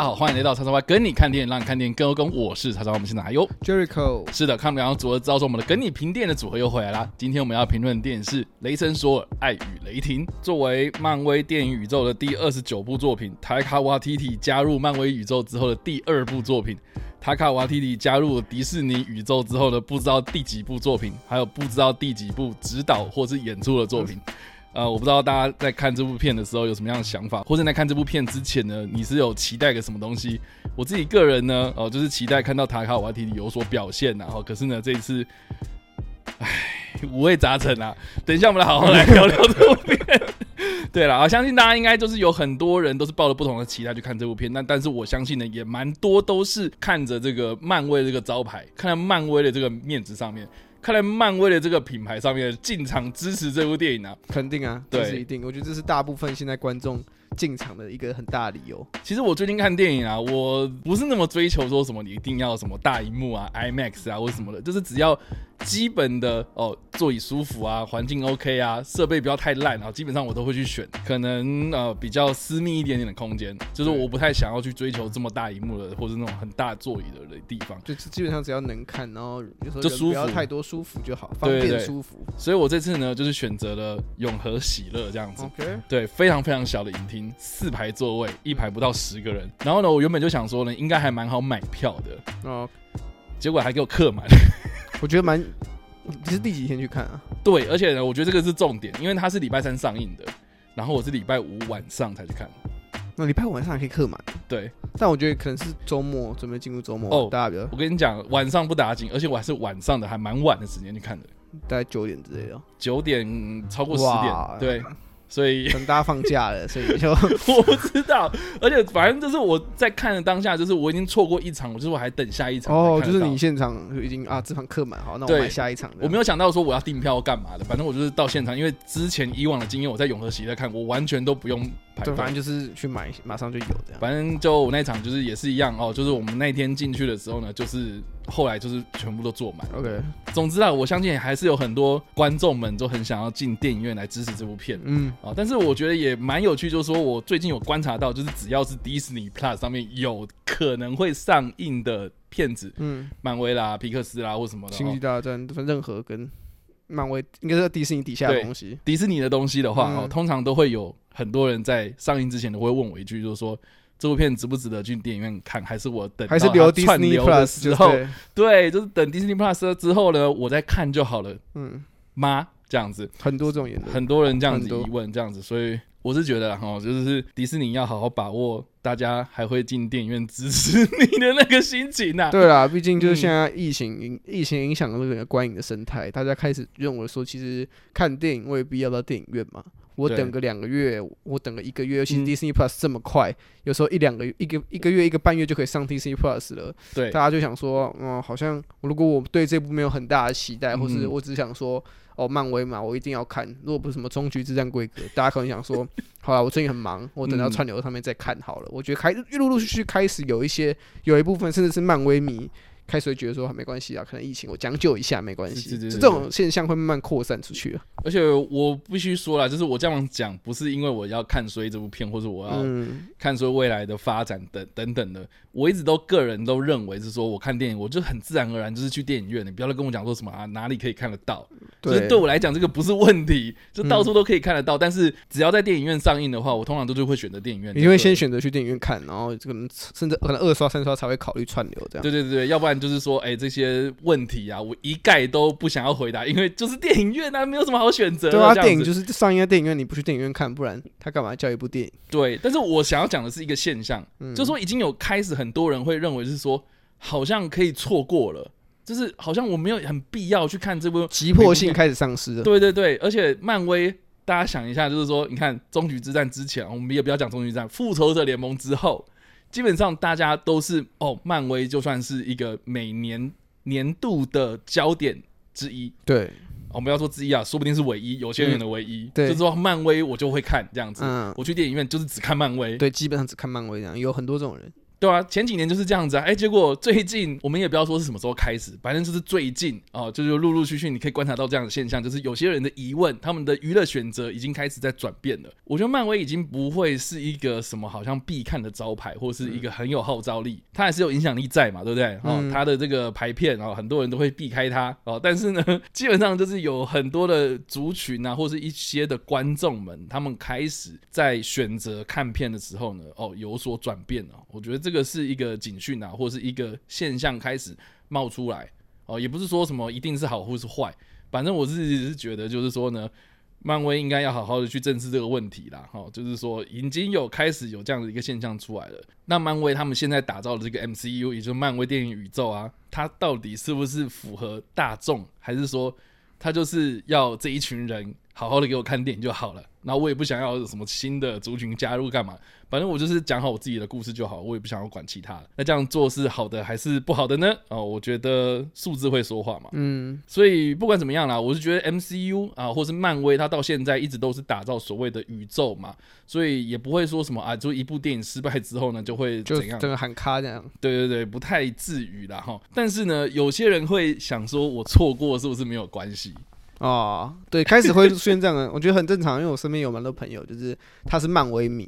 家好，欢迎来到叉叉 Y 跟你看电影，让你看电影更有梗。我是叉叉 Y，我们是哪优？Jericho，是的，看我们两个组合知道说我们的跟你评电影的组合又回来啦。今天我们要评论的电影是《雷神索尔：爱与雷霆》。作为漫威电影宇宙的第二十九部作品，塔卡瓦提提加入漫威宇宙之后的第二部作品，塔卡瓦提提加入迪士尼宇宙之后的不知道第几部作品，还有不知道第几部指导或是演出的作品。呃，我不知道大家在看这部片的时候有什么样的想法，或者在看这部片之前呢，你是有期待个什么东西？我自己个人呢，哦、就是期待看到塔卡瓦提里有所表现然后可是呢，这一次，唉，五味杂陈啊。等一下，我们来好好来聊聊这部片。对了，啊，相信大家应该就是有很多人都是抱着不同的期待去看这部片，但但是我相信呢，也蛮多都是看着这个漫威这个招牌，看在漫威的这个面子上面，看来漫威的这个品牌上面进场支持这部电影啊。肯定啊，对这是一定。我觉得这是大部分现在观众进场的一个很大的理由。其实我最近看电影啊，我不是那么追求说什么你一定要什么大荧幕啊、IMAX 啊或什么的，就是只要基本的哦座椅舒服啊、环境 OK 啊、设备不要太烂啊，基本上我都会去选。可能呃比较私密一点点的空间，就是我不太想要去追求这么大荧幕的或者那种很大座椅的地方。就基本上只要能看，然后有时候就舒服不要太多舒服就好，方便舒服。所以我这次呢，就是选择了永和喜乐这样子。OK，对，非常非常小的影厅，四排座位，一排不到十个人。然后呢，我原本就想说呢，应该还蛮好买票的，哦，结果还给我客满。我觉得蛮。你是第几天去看啊？对，而且呢，我觉得这个是重点，因为它是礼拜三上映的，然后我是礼拜五晚上才去看。那礼拜五晚上也可以客满，对，但我觉得可能是周末准备进入周末，哦大家比较我跟你讲，晚上不打紧，而且我还是晚上的，还蛮晚的时间去看的，大概九点之类的哦。九点嗯超过十哇点，对，所以等大家放假了，所以就我不知道，而且反正就是我在看的当下，就是我已经错过一场，就是我还等下一场。哦，就是你现场就已经啊，这场客满，好，那我对买下一场。我没有想到说我要订票干嘛的，反正我就是到现场，因为之前以往的经验，我在永和喜在看，我完全都不用排对，队。反正就是去买，马上就有这样。反正就我那场就是也是一样哦，就是我们那天进去的时候呢，就是后来就是全部都坐满。OK，总之啊，我相信还是有很多观众们都很想要进电影院来支持这部片。嗯，啊、但是我觉得也蛮有趣，就是说我最近有观察到，就是只要是迪士尼 Plus 上面有可能会上映的片子，嗯，漫威啦、皮克斯啦或什么的、星际哦，大战，任何跟漫威应该是在迪士尼底下的东西。迪士尼的东西的话，嗯。哦，通常都会有很多人在上映之前都会问我一句，就是说。这部片值不值得去电影院看？还是我等还是留 Disney Plus 之后，对，就是等 Disney Plus 之后呢，我再看就好了嗯，吗？这样子，很多这种言论。很多人这样子疑问，这样子，所以我是觉得哈，就是迪士尼要好好把握大家还会进电影院支持你的那个心情呐、对啦，毕竟就是嗯现在疫情影疫情影响了那个观影的生态，大家开始认为说，其实看电影未必要到电影院嘛。我等个两个月，我等个一个月，尤其 Disney Plus 这么快，有时候一两个一个一个月一个半月就可以上 Disney Plus 了。对大家就想说，嗯，好像如果我对这部没有很大的期待，或是嗯我只想说，哦，漫威嘛，我一定要看。如果不是什么终局之战规格，大家可能想说，好了，我最近很忙，我等到嗯串流上面再看好了。我觉得开陆陆续续开始有一些有一部分甚至是漫威迷。开始会觉得说没关系啊，可能疫情我将就一下没关系，就这种现象会慢慢扩散出去啊。而且我必须说了，就是我这样讲，不是因为我要看衰这部片，或者我要嗯，看衰未来的发展等等等的。我一直都个人都认为是说，我看电影，我就很自然而然就是去电影院，你不要再跟我讲说什么啊哪里可以看得到，就是对，我来讲，这个不是问题，就到处都可以看得到。但是只要在电影院上映的话，我通常都是会选择电影院。你会先选择去电影院看，然后这个甚至可能二刷三刷才会考虑串流这样。对对对对，要不然就是说，哎、这些问题啊，我一概都不想要回答，因为就是电影院啊，没有什么好选择的。对啊，电影就是上映在电影院，你不去电影院看，不然他干嘛叫一部电影？对。但是我想要讲的是一个现象，嗯就是说已经有开始很多人会认为是说，好像可以错过了，就是好像我没有很必要去看这部急迫性开始丧失了。对对对，而且漫威，大家想一下，就是说，你看终局之战之前，我们也不要讲终局之战，复仇者联盟之后，基本上大家都是哦，漫威就算是一个每年年度的焦点之一。对，我们要说之一啊，说不定是唯一，有些人的唯一。对就是说漫威我就会看这样子。嗯，我去电影院就是只看漫威。对，基本上只看漫威这样，有很多这种人。对啊，前几年就是这样子啊，哎，结果最近我们也不要说是什么时候开始，反正就是最近哦，就是陆陆续续你可以观察到这样的现象，就是有些人的疑问，他们的娱乐选择已经开始在转变了。我觉得漫威已经不会是一个什么好像必看的招牌，或是一个很有号召力，它还是有影响力在嘛，对不对？哦，它的这个排片哦，很多人都会避开它哦，但是呢，基本上就是有很多的族群啊，或是一些的观众们，他们开始在选择看片的时候呢，哦，有所转变了。我觉得这这个是一个警讯啊，或者是一个现象开始冒出来哦，也不是说什么一定是好或是坏，反正我自己是觉得就是说呢，漫威应该要好好的去正视这个问题啦，哈，就是说已经有开始有这样的一个现象出来了。那漫威他们现在打造的这个 MCU，也就是漫威电影宇宙啊，它到底是不是符合大众，还是说它就是要这一群人好好的给我看电影就好了？那我也不想要有什么新的族群加入干嘛？反正我就是讲好我自己的故事就好，我也不想要管其他的。那这样做是好的还是不好的呢？哦，我觉得数字会说话嘛。嗯，所以不管怎么样啦，我是觉得 MCU 啊，或是漫威，它到现在一直都是打造所谓的宇宙嘛，所以也不会说什么啊，就一部电影失败之后呢，就会怎样，整个喊卡这样。对对对，不太至于啦哈。但是呢，有些人会想说，我错过是不是没有关系？哦，对，开始会出现这样的，我觉得很正常，因为我身边有蛮多朋友，就是他是漫威迷，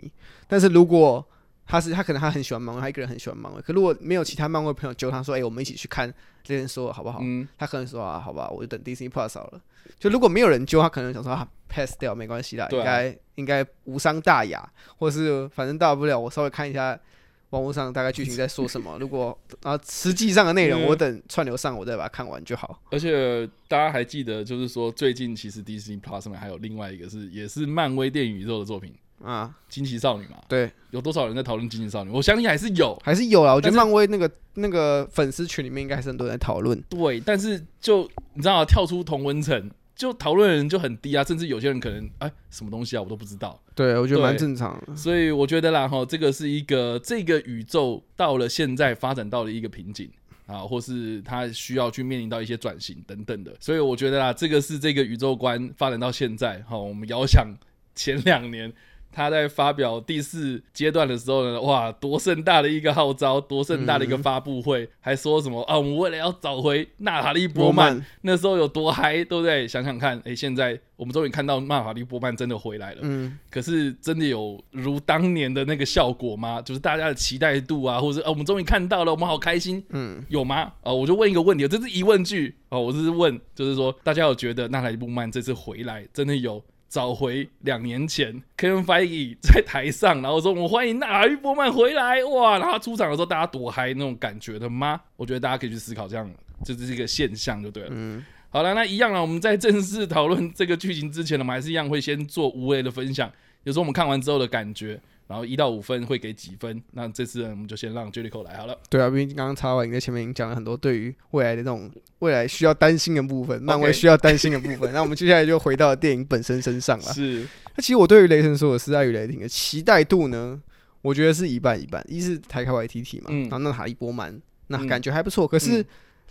但是如果他是他可能他很喜欢漫威，他一个人很喜欢漫威，可如果没有其他漫威朋友揪他说，哎，我们一起去看这件说好不好？嗯，他可能说啊，好吧，我就等 Disney Plus 好了。就如果没有人揪他，可能想说啊，pass 掉没关系啦，应该应该无伤大雅，或是反正大不了我稍微看一下。网络上大概剧情在说什么？如果啊，实际上的内容我等串流上我再把它看完就好。而且大家还记得，就是说最近其实 Disney Plus 上面还有另外一个是也是漫威电影宇宙的作品啊，惊奇少女嘛。对，有多少人在讨论惊奇少女？我相信还是有，还是有啊。我觉得漫威那个那个粉丝群里面应该还是很多人在讨论。对，但是就你知道，跳出同温层。就讨论的人就很低啊，甚至有些人可能哎，什么东西啊，我都不知道。对，我觉得蛮正常。所以我觉得啦，哈，这个是一个这个宇宙到了现在发展到了一个瓶颈啊，或是它需要去面临到一些转型等等的。所以我觉得啦，这个是这个宇宙观发展到现在，哈，我们遥想前两年。他在发表第四阶段的时候呢，哇，多盛大的一个号召，多盛大的一个发布会，还说什么啊？我们为了要找回娜塔莉波曼，那时候有多嗨，对不对？想想看，哎，现在我们终于看到娜塔莉波曼真的回来了。嗯，可是真的有如当年的那个效果吗？就是大家的期待度啊，或者啊，我们终于看到了，我们好开心。嗯，有吗？啊，我就问一个问题，这是疑问句哦，我是问，就是说大家有觉得娜塔莉波曼这次回来真的有？找回两年前 Kevin Feige 在台上，然后说：“我欢迎纳玉波曼回来。”哇，然后他出场的时候，大家多嗨那种感觉的吗？我觉得大家可以去思考，这样这是一个现象，就对了。嗯，好了，那一样了。我们在正式讨论这个剧情之前呢，我们还是一样会先做无谓的分享，有时候我们看完之后的感觉。然后一到五分会给几分？那这次我们就先让 Jellico 来好了。对啊，毕竟刚刚查完，你在前面已经讲了很多对于未来的那种未来需要担心的部分，漫威需要担心的部分。那我们接下来就回到电影本身身上了。是。那其实我对于雷神说的是爱与雷霆的期待度呢，我觉得是一半一半。一是台开 YTT 嘛，然后那哈利波曼，那感觉还不错。可是。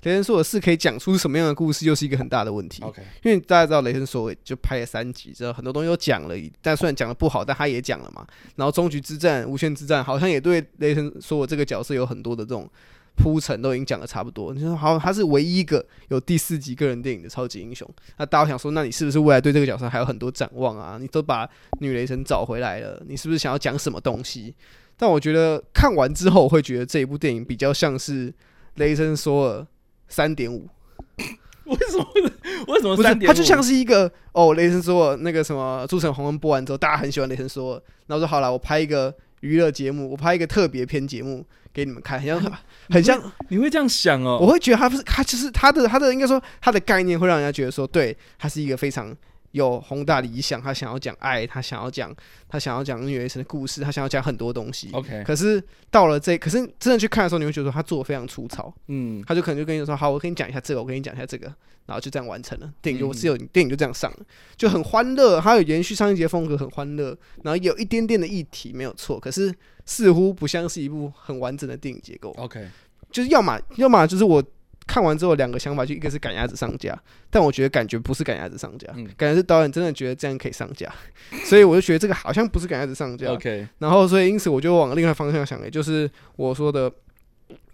雷神索尔四可以讲出什么样的故事，又是一个很大的问题。OK，因为大家知道雷神索尔就拍了三集，之后很多东西都讲了，但虽然讲的不好，但他也讲了嘛。然后终局之战、无限之战，好像也对雷神索尔这个角色有很多的这种铺陈，都已经讲的差不多。你说好，他是唯一一个有第四集个人电影的超级英雄。那大家想说，那你是不是未来对这个角色还有很多展望啊？你都把女雷神找回来了，你是不是想要讲什么东西？但我觉得看完之后，会觉得这一部电影比较像是雷神索尔。三点五，为什么？为什么三点？它就像是一个哦，雷神说那个什么，诸神红恩播完之后，大家很喜欢雷神说，然后说好了，我拍一个娱乐节目，我拍一个特别篇节目给你们看，很像 很像，你会这样想哦？我会觉得他不是他，就是他的他的应该说他的概念会让人家觉得说，对，他是一个非常。有宏大理想，他想要讲爱，他想要讲，他想要讲女雷神的故事，他想要讲很多东西。OK，可是到了这，可是真的去看的时候，你会觉得他做的非常粗糙。嗯，他就可能就跟你说：“好，我跟你讲一下这个，我跟你讲一下这个。”然后就这样完成了。电影就只有电影就这样上了，就很欢乐。他有延续上一节风格，很欢乐。然后有一点点的议题没有错，可是似乎不像是一部很完整的电影结构。OK，就是要么要么就是我。看完之后两个想法，就一个是赶鸭子上架，但我觉得感觉不是赶鸭子上架，嗯。感觉是导演真的觉得这样可以上架，所以我就觉得这个好像不是赶鸭子上架。OK，然后所以因此我就往另外方向想，也就是我说的，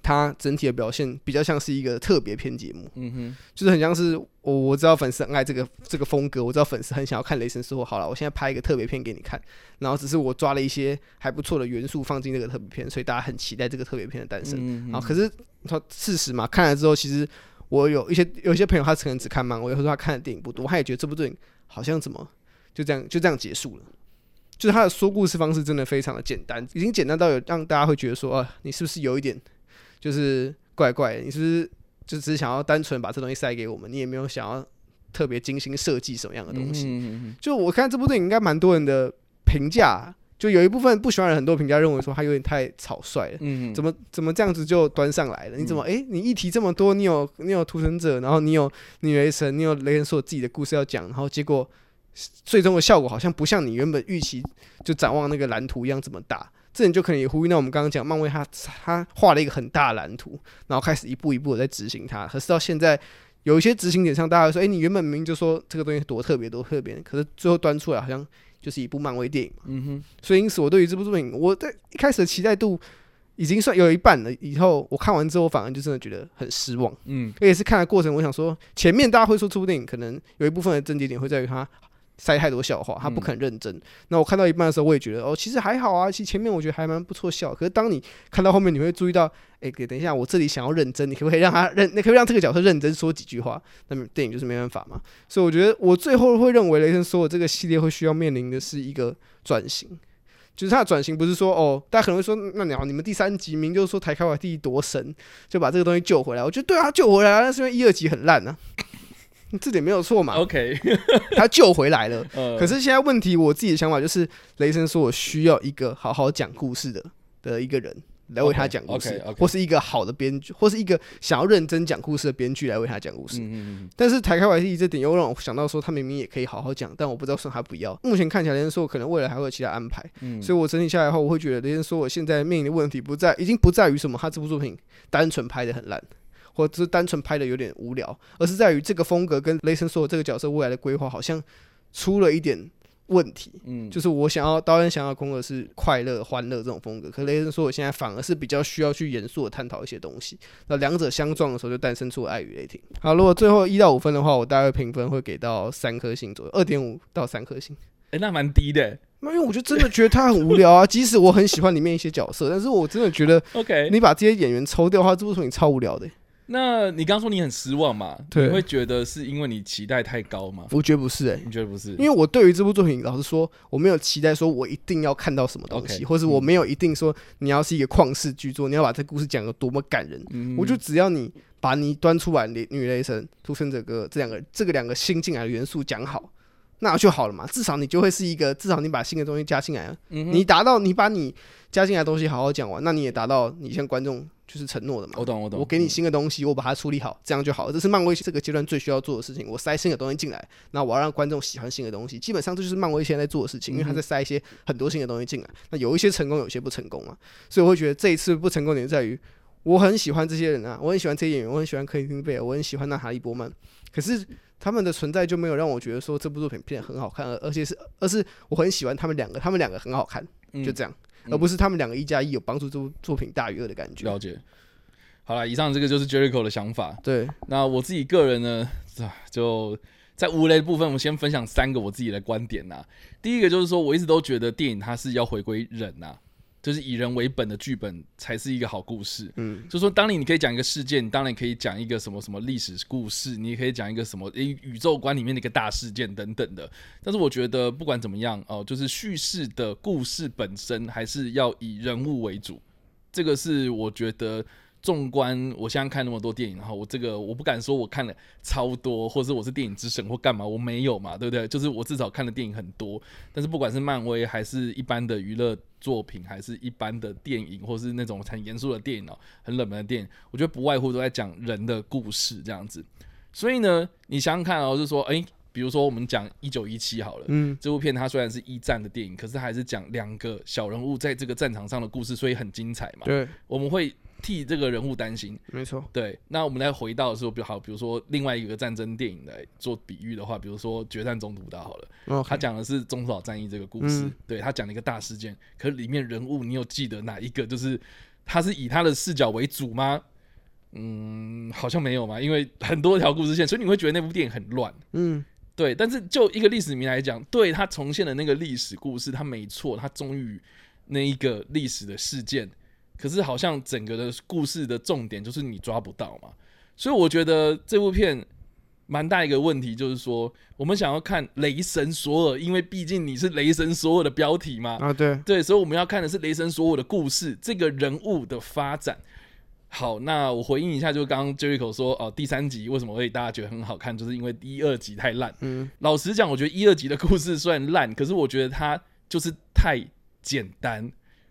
它整体的表现比较像是一个特别篇节目，嗯哼，就是很像是我我知道粉丝很爱这个这个风格，我知道粉丝很想要看雷神说好了，我现在拍一个特别片给你看，然后只是我抓了一些还不错的元素放进这个特别片，所以大家很期待这个特别片的诞生。嗯然后可是他事实嘛，看了之后，其实我有一些有一些朋友，他可能只看漫威，或者说他看的电影不多，他也觉得这部电影好像怎么就这样就这样结束了。就是他的说故事方式真的非常的简单，已经简单到有让大家会觉得说，啊，你是不是有一点就是怪怪的？你是不是就只是想要单纯把这东西塞给我们？你也没有想要特别精心设计什么样的东西？嗯就我看这部电影，应该蛮多人的评价，就有一部分不喜欢的人很多评价认为说他有点太草率了。嗯怎么怎么这样子就端上来了？你怎么诶，你议题这么多，你有你有屠神者，然后你有女雷神，你有雷神说自己的故事要讲，然后结果最终的效果好像不像你原本预期就展望那个蓝图一样这么大。这你就可能也呼应到我们刚刚讲，漫威他他画了一个很大的蓝图，然后开始一步一步的在执行它。可是到现在有一些执行点上，大家会说，诶，你原本明明就说这个东西多特别多特别，可是最后端出来好像就是一部漫威电影嘛。嗯哼，所以因此我对于这部作品，我在一开始的期待度已经算有一半了。以后我看完之后，反而就真的觉得很失望。嗯而且是看的过程，我想说，前面大家会说这部电影可能有一部分的症结点会在于它塞太多笑话，他不肯认真。那我看到一半的时候，我也觉得哦，其实还好啊，其实前面我觉得还蛮不错笑。可是当你看到后面，你会注意到，哎、等一下，我这里想要认真，你可不可以让他认？你可以让这个角色认真说几句话？那么电影就是没办法嘛。所以我觉得我最后会认为雷神说的这个系列会需要面临的是一个转型。就是他的转型不是说哦，大家可能会说，那你好，你们第三集明就是说台开瓦蒂多神，就把这个东西救回来。我觉得对啊，救回来啊，那是因为一二集很烂啊，这点没有错嘛。，OK，他救回来了。呃，可是现在问题，我自己的想法就是，雷神说我需要一个好好讲故事的的一个人来为他讲故事或是一个好的编剧，或是一个想要认真讲故事的编剧来为他讲故事。嗯嗯但是台开 YT 这点又让我想到说，他明明也可以好好讲，但我不知道说他不要。目前看起来，雷神说可能未来还会有其他安排。嗯，所以我整体下来后，我会觉得雷神说我现在面临的问题不在，已经不在于什么他这部作品单纯拍的很烂，或者是单纯拍的有点无聊，而是在于这个风格跟雷神说这个角色未来的规划好像出了一点问题。嗯，就是我想要导演想要的风格是快乐、欢乐这种风格，可雷神说我现在反而是比较需要去严肃的探讨一些东西。那两者相撞的时候，就诞生出了爱与雷霆。好，如果最后一到五分的话，我大概评分会给到三颗星左右，二点五到三颗星。哎，那蛮低的那因为我就真的觉得他很无聊啊，即使我很喜欢里面一些角色，但是我真的觉得，OK。你把这些演员抽掉的话，这部作品超无聊的、那你刚刚说你很失望嘛？对你会觉得是因为你期待太高吗？我觉得不是哎、你觉得不是？因为我对于这部作品，老实说，我没有期待说我一定要看到什么东西或是我没有一定说你要是一个旷世巨作，你要把这故事讲得多么感人。嗯我就只要你把你端出来，女女雷神、屠神者哥这两个这个两个新进来的元素讲好，那就好了嘛。至少你就会是一个，至少你把新的东西加进来了，嗯你达到你把你加进来的东西好好讲完，那你也达到你向观众就是承诺的嘛。我懂我懂，我给你新的东西，我把它处理好，这样就好了。这是漫威这个阶段最需要做的事情。我塞新的东西进来，那我要让观众喜欢新的东西。基本上这就是漫威现在在做的事情，因为他在塞一些很多新的东西进来。那有一些成功，有一些不成功嘛。所以我会觉得这一次不成功点在于，我很喜欢这些人啊，我很喜欢这些演员，我很喜欢克里汀贝尔，我很喜欢娜塔利波曼。可是他们的存在就没有让我觉得说这部作品变得很好看，而而且是而是我很喜欢他们两个，他们两个很好看，嗯就这样，嗯而不是他们两个一加一有帮助这部作品大于二的感觉。了解。好了，以上这个就是 Jericho 的想法。对，那我自己个人呢，啊就在无雷的部分，我先分享三个我自己的观点呐。第一个就是说，我一直都觉得电影它是要回归人呐，就是以人为本的剧本才是一个好故事。嗯，就说当你你可以讲一个事件，你当然可以讲一个什么什么历史故事，你也可以讲一个什么诶宇宙观里面的一个大事件等等的。但是我觉得不管怎么样哦、就是叙事的故事本身还是要以人物为主，这个是我觉得。纵观我现在看那么多电影，然后我这个我不敢说我看了超多，或者是我是电影之神或干嘛，我没有嘛，对不对？就是我至少看的电影很多，但是不管是漫威还是一般的娱乐作品，还是一般的电影，或是那种很严肃的电影哦，很冷门的电影，我觉得不外乎都在讲人的故事这样子。所以呢，你想想看哦，就是说，诶，比如说我们讲一九一七好了，嗯，这部片它虽然是一战的电影，可是还是讲两个小人物在这个战场上的故事，所以很精彩嘛。对，我们会替这个人物担心。没错，对，那我们再回到说，比如好，比如说另外一个战争电影来做比喻的话，比如说《决战中途岛》好了，哦，他讲的是中途岛战役这个故事，嗯对他讲了一个大事件，可是里面人物你有记得哪一个？就是他是以他的视角为主吗？嗯，好像没有嘛，因为很多条故事线，所以你会觉得那部电影很乱。嗯，对，但是就一个历史名来讲，对他重现的那个历史故事，他没错，他终于那一个历史的事件，可是好像整个的故事的重点就是你抓不到嘛，所以我觉得这部片蛮大一个问题，就是说我们想要看雷神索尔，因为毕竟你是雷神索尔的标题嘛，啊，对，对，所以我们要看的是雷神索尔的故事，这个人物的发展。好，那我回应一下，就是刚刚 Jericho 说，哦、第三集为什么会大家觉得很好看，就是因为一二集太烂。嗯，老实讲，我觉得一二集的故事虽然烂，可是我觉得它就是太简单，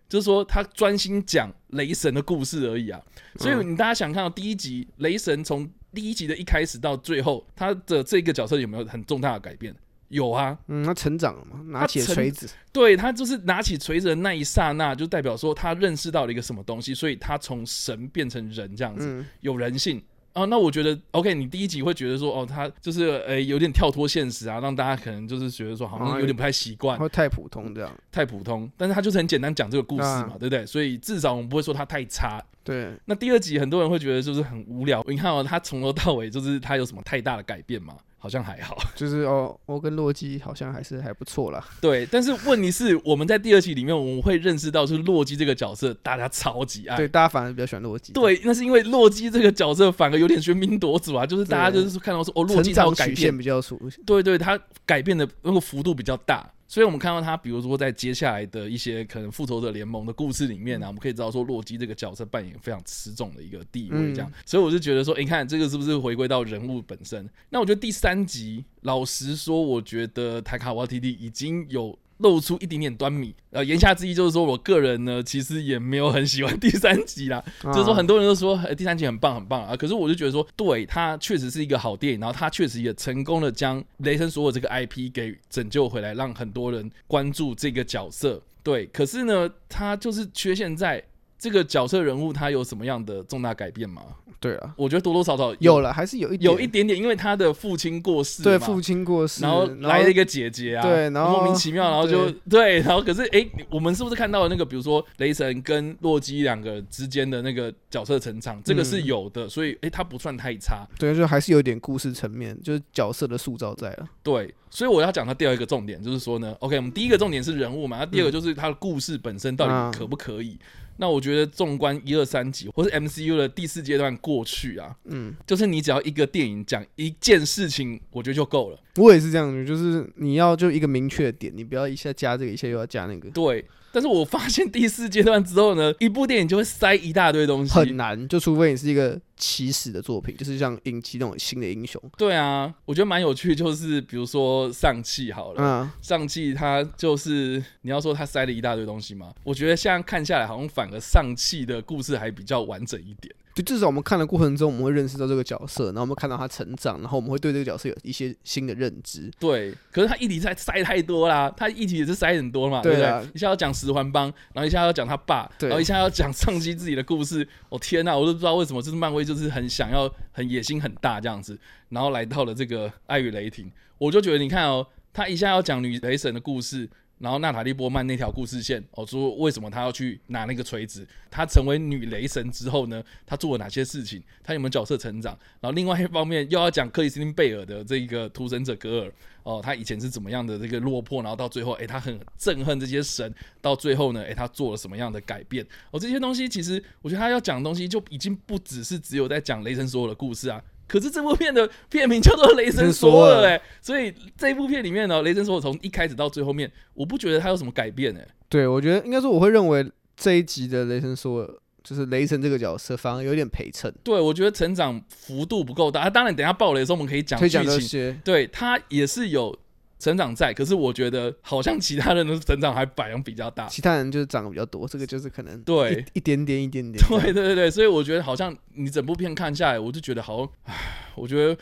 就是说他专心讲雷神的故事而已啊。所以嗯你大家想看到第一集雷神从第一集的一开始到最后，他的这个角色有没有很重大的改变？有啊，嗯，他成长了嘛，拿起锤子，对他就是拿起锤子的那一刹那，就代表说他认识到了一个什么东西，所以他从神变成人这样子，嗯，有人性。啊，那我觉得 OK，你第一集会觉得说，哦，他就是呃有点跳脱现实啊，让大家可能就是觉得说好像有点不太习惯，会太普通这样，太普通。但是他就是很简单讲这个故事嘛，啊对不对？所以至少我们不会说他太差。对，那第二集很多人会觉得就是很无聊。你看哦，他从头到尾就是他有什么太大的改变吗？好像还好。就是哦，我跟洛基好像还是还不错啦，对，但是问题是我们在第二期里面，我们会认识到是洛基这个角色，大家超级爱。对，大家反而比较喜欢洛基，，对，那是因为洛基这个角色反而有点喧宾夺主啊，就是大家就是看到说哦，洛基他有改变长曲线，比较出，对对，他改变的那个幅度比较大，所以我们看到他，比如说在接下来的一些可能复仇者联盟的故事里面呢、啊，我们可以知道说洛基这个角色扮演非常持重的一个地位，这样，所以我就觉得说，诶你看这个是不是回归到人物本身？那我觉得第三集，老实说，我觉得塔卡瓦提蒂已经有。露出一点点端倪，呃，言下之意就是说，我个人呢，其实也没有很喜欢第三集啦，就是说，啊很多人都说、呃第三集很棒很棒啊，可是我就觉得说，对它确实是一个好电影，然后它确实也成功的将雷神所有这个 IP 给拯救回来，让很多人关注这个角色。对，可是呢，它就是缺陷在这个角色人物他有什么样的重大改变吗？对啊，我觉得多多少少有了，还是有一点。有一点点，因为他的父亲过世嘛，对父亲过世，然后来了一个姐姐啊，对然后莫名其妙，然后就对，然后可是诶，我们是不是看到了那个，比如说雷神跟洛基两个之间的那个角色成长，这个是嗯。有的，所以诶，他不算太差，对，就还是有一点故事层面，就是角色的塑造在了。对，所以我要讲他第二个重点，就是说呢，OK，我们第一个重点是人物嘛，那第二个就是他的故事本身到嗯底可不可以？那我觉得纵观一二三集，或是 MCU 的第四阶段过去啊，嗯，就是你只要一个电影讲一件事情，我觉得就够了。我也是这样子，就是你要就一个明确的点，你不要一下加这个，一下又要加那个，对，但是我发现第四阶段之后呢，一部电影就会塞一大堆东西，很难。就除非你是一个起始的作品，就是像引起那种新的英雄，对啊，我觉得蛮有趣，就是比如说上汽好了，嗯，上汽它就是你要说它塞了一大堆东西嘛，我觉得现在看下来，好像反而上汽的故事还比较完整一点。就至少我们看的过程中，我们会认识到这个角色，然后我们看到他成长，然后我们会对这个角色有一些新的认知。对，可是他议题塞塞太多啦，他议题也是塞很多嘛，对不对？一下要讲十环帮，然后一下要讲他爸，然后一下要讲上期自己的故事。我、天呐，我都不知道为什么，就是漫威就是很想要很野心很大这样子，然后来到了这个爱与雷霆，我就觉得你看哦，他一下要讲女雷神的故事。然后娜塔莉波曼那条故事线，哦，说为什么她要去拿那个锤子？她成为女雷神之后呢，她做了哪些事情？她有没有角色成长？然后另外一方面又要讲克里斯汀贝尔的这个屠神者格尔，哦，他以前是怎么样的这个落魄，然后到最后，诶，他很憎恨这些神，到最后呢，诶，他做了什么样的改变？哦，这些东西其实我觉得他要讲的东西就已经不只是只有在讲雷神所有的故事啊。可是这部片的片名叫做《雷神索尔》哎，所以这一部片里面呢，雷神索尔从一开始到最后面，我不觉得他有什么改变哎。对我觉得应该说，我会认为这一集的雷神索尔，就是雷神这个角色，反而有点陪衬，对我觉得成长幅度不够大。啊、当然，等一下爆雷的时候我们可以讲剧可以讲这情，些。对他也是有成长在，可是我觉得好像其他人的成长还反应比较大。其他人就是长得比较多，这个就是可能对一一点点一点点。对对对对，所以我觉得好像你整部片看下来，我就觉得好像，唉，我觉得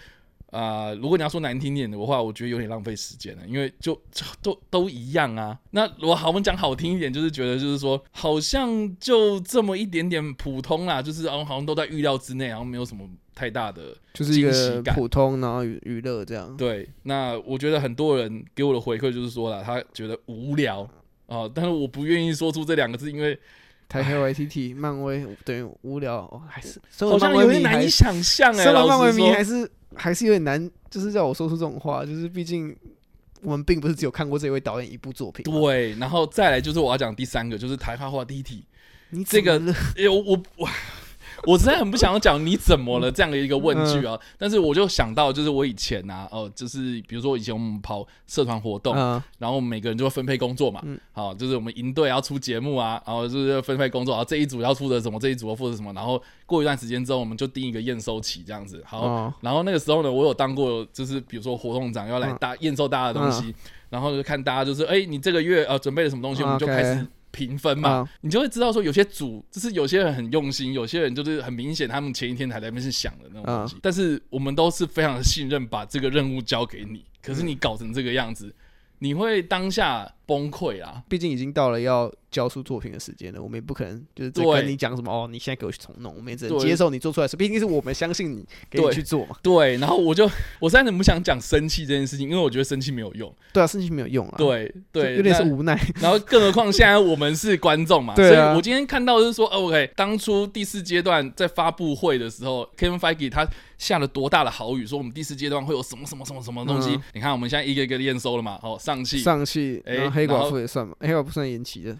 啊、如果你要说难听点的话，我觉得有点浪费时间了，因为就就 都都一样啊。那我好，我们讲好听一点，就是觉得就是说，好像就这么一点点普通啦，就是哦，好像都在预料之内，然后没有什么太大的就是一个普通然后娱娱乐这样。对，那我觉得很多人给我的回馈就是说了，他觉得无聊啊、但是我不愿意说出这两个字，因为台黑 YTT 漫威等于无聊，哦、还是好像有点难以想象哎、身为漫威迷，还是还是有点难，就是让我说出这种话，就是毕竟我们并不是只有看过这位导演一部作品。对，然后再来就是我要讲第三个，就是台化话第一题。你这个哎、我我我我实在很不想要讲你怎么了这样的一个问句啊，但是我就想到就是我以前啊，哦、就是比如说以前我们跑社团活动，嗯然后我们每个人就会分配工作嘛，嗯好，就是我们营队要出节目啊，然后就是分配工作，然后这一组要负责什么，这一组要负责什么，然后过一段时间之后，我们就定一个验收期这样子，好，哦。然后那个时候呢，我有当过，就是比如说活动长要来嗯大验收大家的东西，然后就看大家就是，哎、你这个月呃准备了什么东西，我们就开始评分嘛。啊你就会知道说，有些组就是有些人很用心，有些人就是很明显，他们前一天还在那边是想的那种东西。但是我们都是非常的信任，把这个任务交给你。可是你搞成这个样子，你会当下崩溃啊！毕竟已经到了要交出作品的时间了，我们也不可能就是在对跟你讲什么哦，你现在给我去重弄，我们也只能接受你做出来的事，毕竟是我们相信你，给你对去做嘛。对，然后我就我实在很不想讲生气这件事情，因为我觉得生气没有用。对啊，生气没有用啊，，对对，有点是无奈。然后，更何况现在我们是观众嘛，对啊所以我今天看到就是说、哦、，OK，当初第四阶段在发布会的时候，Kevin Feige 他下了多大的好语，说我们第四阶段会有什么什么什么什么东西。嗯你看我们现在一个一个验收了嘛，哦，上汽上汽，哎黑寡妇也算嘛，黑寡妇算延期的，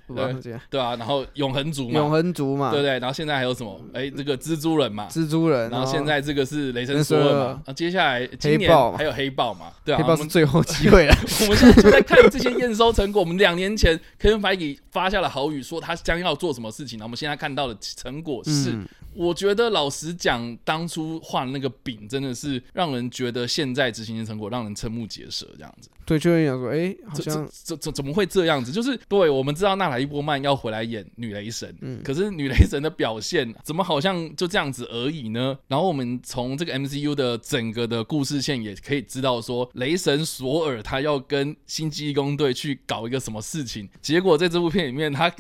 对啊，然后永恒族嘛，永恒族嘛，对不对？然后现在还有什么？哎，这个蜘蛛人嘛。蜘蛛人，然后现在这个是雷神索尔嘛接下来今年还有黑豹嘛，对啊，黑豹我们是最后机会了。我们现在就在看这些验收成果。我们两年前 Kevin Feige 发下了豪语，说他将要做什么事情，然后我们现在看到的成果是，嗯我觉得老实讲，当初画的那个饼真的是让人觉得现在执行的成果让人瞠目结舌，这样子。对，就会想说，哎，好这像这这这怎么会这样子？就是对我们知道娜塔莉波曼要回来演女雷神，嗯可是女雷神的表现怎么好像就这样子而已呢？然后我们从这个 MCU 的整个的故事线也可以知道说，雷神索尔他要跟星际义工队去搞一个什么事情，结果在这部片里面他。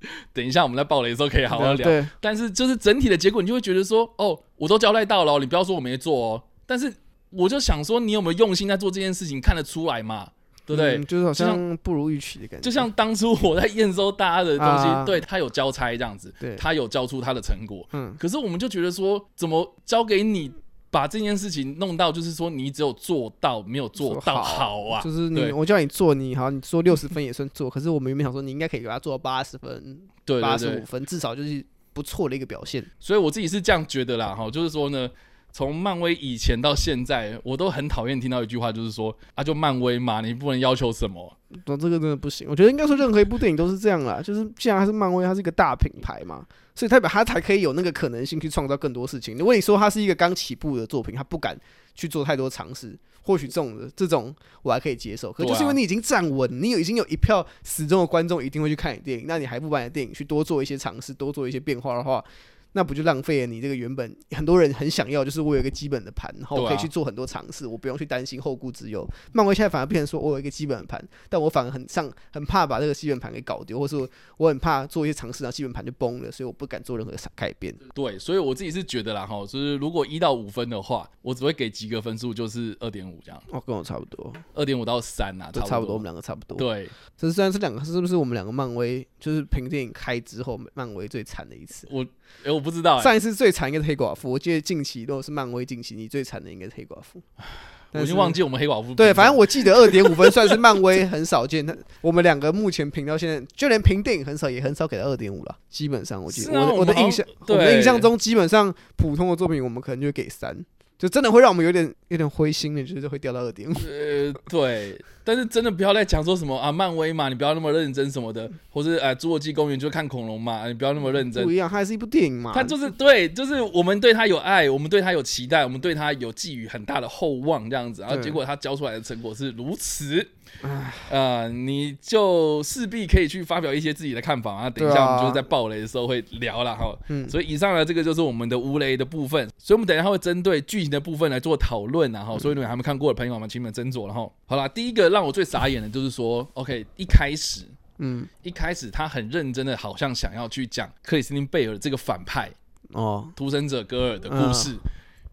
等一下，我们在爆雷的时候可以好好聊。对，但是就是整体的结果，你就会觉得说，哦，我都交代到了哦，你不要说我没做哦。但是我就想说，你有没有用心在做这件事情，看得出来嘛？对不对？嗯就是好像不如预期的感觉，就像当初我在验收大家的东西，啊对他有交差这样子，对，他有交出他的成果。嗯，可是我们就觉得说，怎么交给你把这件事情弄到，就是说你只有做到，没有做到好啊？就是你我叫你做，你好，你做六十分也算做，可是我们原本想说你应该可以给他做到八十分、对八十五，分，至少就是不错的一个表现。所以我自己是这样觉得啦，哈，就是说呢。从漫威以前到现在，我都很讨厌听到一句话，就是说啊，就漫威嘛，你不能要求什么。那这个真的不行，我觉得应该说任何一部电影都是这样啦，就是既然它是漫威，它是一个大品牌嘛，所以代表他才可以有那个可能性去创造更多事情。如果你说他是一个刚起步的作品，他不敢去做太多尝试，或许这种的这种我还可以接受。可就是因为你已经站稳，你有已经有一票死忠的观众一定会去看你电影，那你还不把你的电影去多做一些尝试，多做一些变化的话。那不就浪费了你这个原本很多人很想要，就是我有一个基本的盘，然后我可以去做很多尝试，我不用去担心后顾之忧。漫威现在反而变成说我有一个基本盘，但我反而很上很怕把这个基本盘给搞丢，或是我我很怕做一些尝试，然后基本盘就崩了，所以我不敢做任何改变。对，所以我自己是觉得啦，哈，就是如果一到五分的话，我只会给及格分数，就是二点五这样，哦，跟我差不多，二点五到三啊，就差不多，我多。们两个差不多。，对，这虽然这两个是不是我们两个漫威就是凭电影开之后，漫威最惨的一次。我哎、我不知道、欸，上一次最惨应该是黑寡妇，我记得近期如果是漫威近期，你最惨的应该是黑寡妇。我已经忘记我们黑寡妇。对，反正我记得二点五分算是漫威很少见，但我们两个目前评到现在，就连评电影很少也很少给到二点五了。基本上我记得、啊我的我的印象，我的印象中基本上普通的作品我们可能就会给三，就真的会让我们有点有点灰心的，就是会掉到二点五。呃，对但是真的不要再讲说什么啊，漫威嘛，你不要那么认真什么的，或是哎，侏罗纪公园就看恐龙嘛，你不要那么认真不。一样，它还是一部电影嘛。它就是对，就是我们对它有爱，我们对它有期待，我们对它有寄予很大的厚望，这样子，然后结果它教出来的成果是如此啊，呃，你就势必可以去发表一些自己的看法啊。等一下我们就是在爆雷的时候会聊了哈。嗯，所以以上呢，这个就是我们的无雷的部分，所以我们等一下会针对剧情的部分来做讨论然后，所以你们还没看过的朋友们，请你们斟酌然后。好啦，第一个让我最傻眼的就是说，OK，一开始嗯，一开始他很认真的，好像想要去讲克里斯汀贝尔这个反派哦，屠神者戈尔的故事。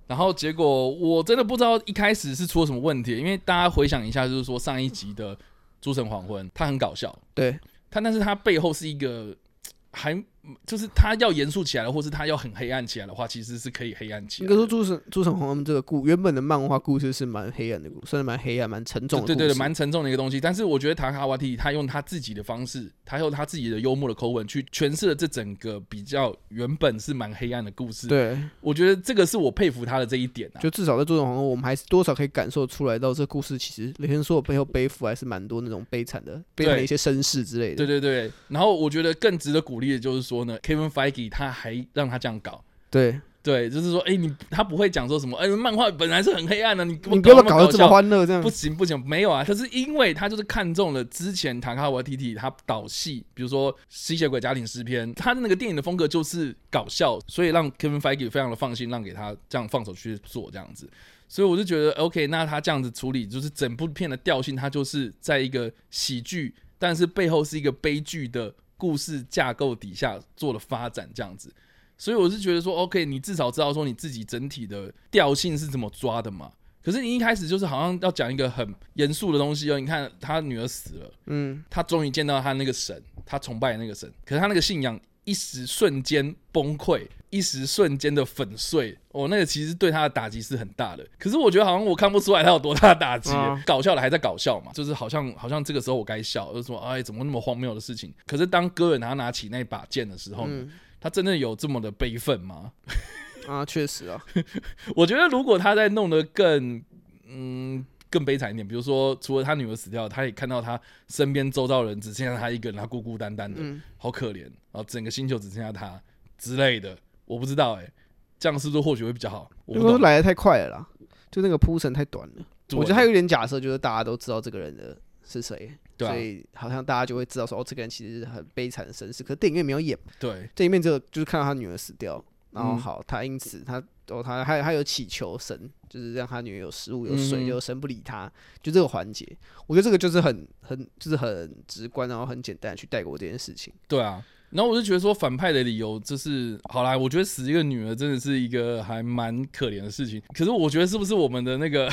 然后结果我真的不知道一开始是出了什么问题，因为大家回想一下，就是说上一集的《诸神黄昏》，他很搞笑，对，他但是他背后是一个还就是他要严肃起来了，或是他要很黑暗起来的话，其实是可以黑暗起来的。应该说《诸神诸神黄昏》这个故原本的漫画故事是蛮黑暗的故，算是蛮黑暗、蛮沉重的。对对对，蛮沉重的一个东西。但是我觉得塔卡瓦蒂他用他自己的方式，他用他自己的幽默的口吻去诠释了这整个比较原本是蛮黑暗的故事。对，我觉得这个是我佩服他的这一点啊。就至少在《朱神红》，我们还是多少可以感受出来到这故事其实雷神说背后背负还是蛮多那种悲惨的、悲惨的一些身世之类的。对对对，然后我觉得更值得鼓励的就是说呢，Kevin Feige 他还让他这样搞。对，对，就是说，哎，你他不会讲说什么，哎，漫画本来是很黑暗的，你你不要搞得这么欢乐，这样不行不行，没有啊，可是因为他就是看中了之前塔卡瓦提提他导戏，比如说《吸血鬼家庭诗篇》，他的那个电影的风格就是搞笑，所以让 Kevin Feige 非常的放心，让给他这样放手去做这样子。所以我就觉得 OK，那他这样子处理，就是整部片的调性，它就是在一个喜剧，但是背后是一个悲剧的故事架构底下做了发展这样子。所以我是觉得说，OK，你至少知道说你自己整体的调性是怎么抓的嘛。可是你一开始就是好像要讲一个很严肃的东西哦。你看他女儿死了，嗯，他终于见到他那个神，他崇拜那个神，可是他那个信仰一时瞬间崩溃，一时瞬间的粉碎，哦，那个其实对他的打击是很大的。可是我觉得好像我看不出来他有多大的打击，啊 搞笑的还在搞笑嘛，就是好像好像这个时候我该笑，就是说哎怎么那么荒谬的事情。可是当戈尔拿拿起那把剑的时候，嗯他真的有这么的悲愤吗？啊，确实啊，我觉得如果他在弄得更嗯更悲惨一点，比如说除了他女儿死掉，他也看到他身边周遭人只剩下他一个人，他孤孤单单的，嗯，好可怜，然后整个星球只剩下他之类的，我不知道哎、这样是不是或许会比较好？我因为不懂，来的太快了啦，就那个铺陈太短了。我觉得还有一点假设，就是大家都知道这个人的是谁，对啊所以好像大家就会知道说，哦，这个人其实是很悲惨的身世。可是电影院没有演，对电影院只有就是看到他女儿死掉，然后嗯好，他因此他哦，他还他有祈求神，就是让他女儿有食物有水，嗯神不理他，就这个环节，我觉得这个就是很很就是很直观，然后很简单的去带过这件事情。对啊。然后我就觉得说反派的理由就是好啦，我觉得死一个女儿真的是一个还蛮可怜的事情。可是我觉得是不是我们的那个，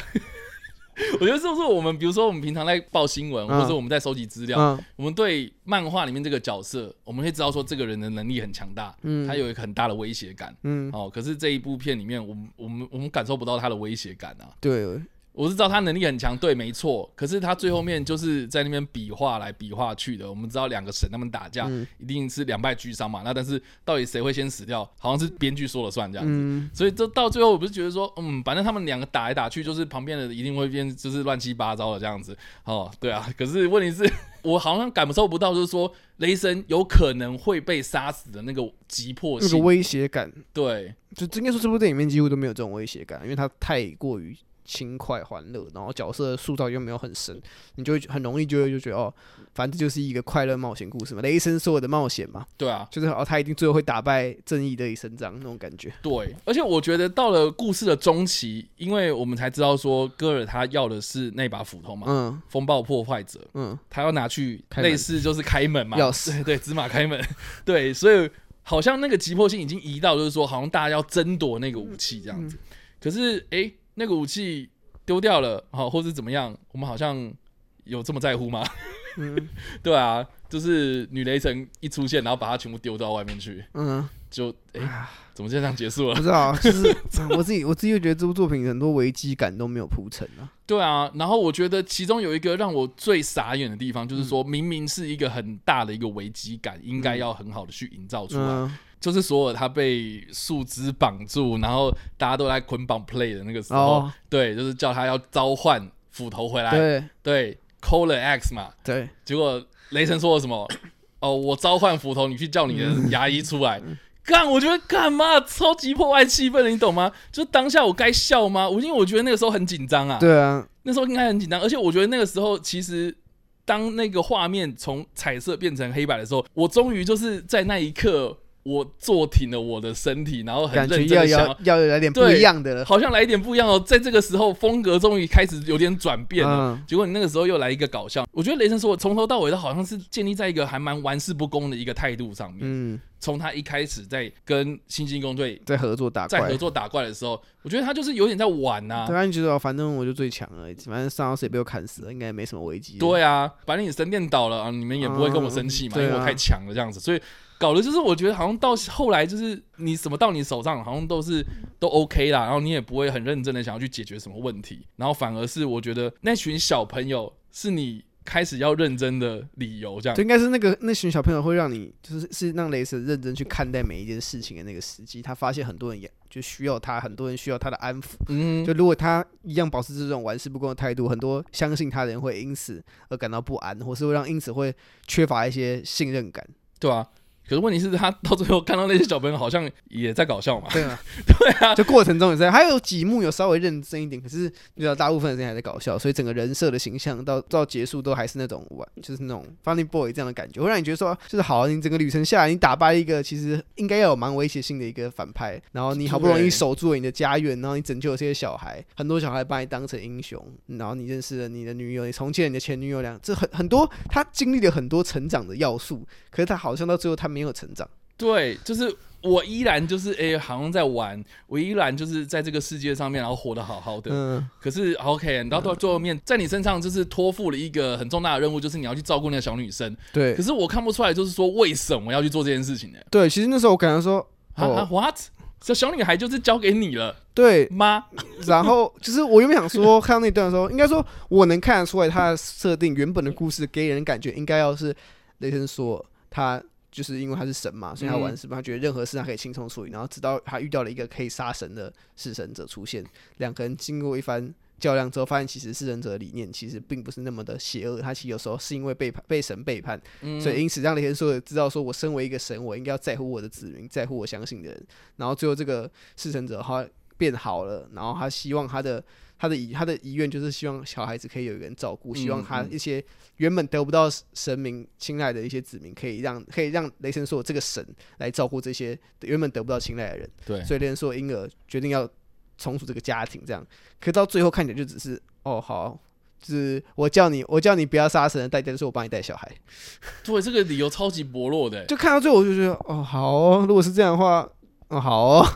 我觉得是不是我们，比如说我们平常在报新闻，嗯或者我们在收集资料，嗯我们对漫画里面这个角色，我们会知道说这个人的能力很强大，嗯他有一个很大的威胁感。嗯，哦，可是这一部片里面，我们我们我们感受不到他的威胁感啊。对，我是知道他能力很强，对，没错。可是他最后面就是在那边比划来比划去的。我们知道两个神他们打架，嗯一定是两败俱伤嘛。那但是到底谁会先死掉，好像是编剧说了算这样子。嗯所以这到最后，我不是觉得说，嗯，反正他们两个打来打去，就是旁边的一定会变，就是乱七八糟的这样子。哦，对啊。可是问题是我好像感受不到，就是说雷神有可能会被杀死的那个急迫性。那个威胁感，对，就应该说这部电影里面几乎都没有这种威胁感，因为他太过于轻快欢乐，然后角色塑造又没有很深，你就会很容易就会就觉得哦，反正就是一个快乐冒险故事嘛，雷神所有的冒险嘛，对啊，就是哦，他一定最后会打败正义得以伸张那种感觉。对。而且我觉得到了故事的中期，因为我们才知道说戈尔他要的是那把斧头嘛，嗯风暴破坏者，嗯，他要拿去类似就是开门嘛，钥匙对对，芝麻开门，对，所以好像那个急迫性已经移到，就是说好像大家要争夺那个武器这样子。可是诶，那个武器丢掉了，好，或是怎么样，我们好像有这么在乎吗？嗯 对啊，就是女雷神一出现，然后把它全部丢到外面去，嗯，就哎呀，怎么就这样结束了不？知道啊，就是嗯 我自己我自己又觉得这部作品很多危机感都没有铺陈啊。对啊，然后我觉得其中有一个让我最傻眼的地方，就是嗯说明明是一个很大的一个危机感，应该要很好的去营造出来。嗯就是所有他被树枝绑住，然后大家都在捆绑 play 的那个时候，哦，对，就是叫他要召唤斧头回来，对，对。call the X 嘛，对，结果雷神说了什么？哦，我召唤斧头，你去叫你的牙医出来。干，我觉得干嘛超级破坏气氛的，你懂吗？就当下我该笑吗？我因为我觉得那个时候很紧张啊，对啊，那时候应该很紧张，而且我觉得那个时候其实当那个画面从彩色变成黑白的时候，我终于就是在那一刻。我坐挺了我的身体，然后很认真想要要来点不一样的了，好像来一点不一样哦。在这个时候，风格终于开始有点转变了。结果你那个时候又来一个搞笑，我觉得雷神说，我从头到尾都好像是建立在一个还蛮玩世不恭的一个态度上面。嗯，从他一开始在跟新进攻队在合作打在合作打怪的时候，我觉得他就是有点在玩呐。对啊，你觉得反正我就最强了，反正上次也被我砍死了，应该没什么危机。对啊，反正你神殿倒了啊，你们也不会跟我生气嘛，因为我太强了这样子，所以。搞的就是，我觉得好像到后来就是你什么到你手上，好像都是都 OK 啦，然后你也不会很认真的想要去解决什么问题，然后反而是我觉得那群小朋友是你开始要认真的理由，这样就应该是那个那群小朋友会让你就是是让雷神认真去看待每一件事情的那个时机，他发现很多人也就需要他，很多人需要他的安抚，嗯，就如果他一样保持这种玩世不恭的态度，很多相信他的人会因此而感到不安，或是会让因此会缺乏一些信任感，对吧？可是问题是，他到最后看到那些小朋友好像也在搞笑嘛？对啊，对啊，就过程中也在，还有几幕有稍微认真一点。可是你知道，大部分时间还在搞笑，所以整个人设的形象到到结束都还是那种玩，就是那种 funny boy 这样的感觉，会让你觉得说，就是好，你整个旅程下来，你打败一个其实应该要有蛮威胁性的一个反派，然后你好不容易守住了你的家园，然后你拯救了这些小孩，很多小孩把你当成英雄，然后你认识了你的女友，你重建了你的前女友，两这很很多，他经历了很多成长的要素，可是他好像到最后他没有成长。对，就是我依然就是哎，好像在玩，我依然就是在这个世界上面，然后活得好好的。嗯。可是 OK，然后到最后面，在你身上就是托付了一个很重大的任务，就是你要去照顾那个小女生。对。可是我看不出来，就是说为什么要去做这件事情呢？对，其实那时候我感觉说，啊，What？这小女孩就是交给你了，对吗？然后就是我原本想说，看到那段的时候，应该说我能看得出来，他的设定原本的故事给人感觉应该要是雷神说他。就是因为他是神嘛，所以他玩什么？他觉得任何事他可以轻松处理，然后直到他遇到了一个可以杀神的弑神者出现，两个人经过一番较量之后，发现其实弑神者的理念其实并不是那么的邪恶，他其实有时候是因为背叛被神背叛，所以因此让雷神说知道说我身为一个神，我应该要在乎我的子民，在乎我相信的人，然后最后这个弑神者他变好了，然后他希望他的。他的遗他的遗愿就是希望小孩子可以有人照顾，希望他一些原本得不到神明青睐的一些子民，可以让可以让雷神说这个神来照顾这些原本得不到青睐的人。对，所以雷神说婴儿决定要重组这个家庭，这样。可到最后看起来就只是哦好，就是我叫你我叫你不要杀神的代价就是我帮你带小孩。对，这个理由超级薄弱的。就看到最后我就觉得哦好，如果是这样的话，哦好哦。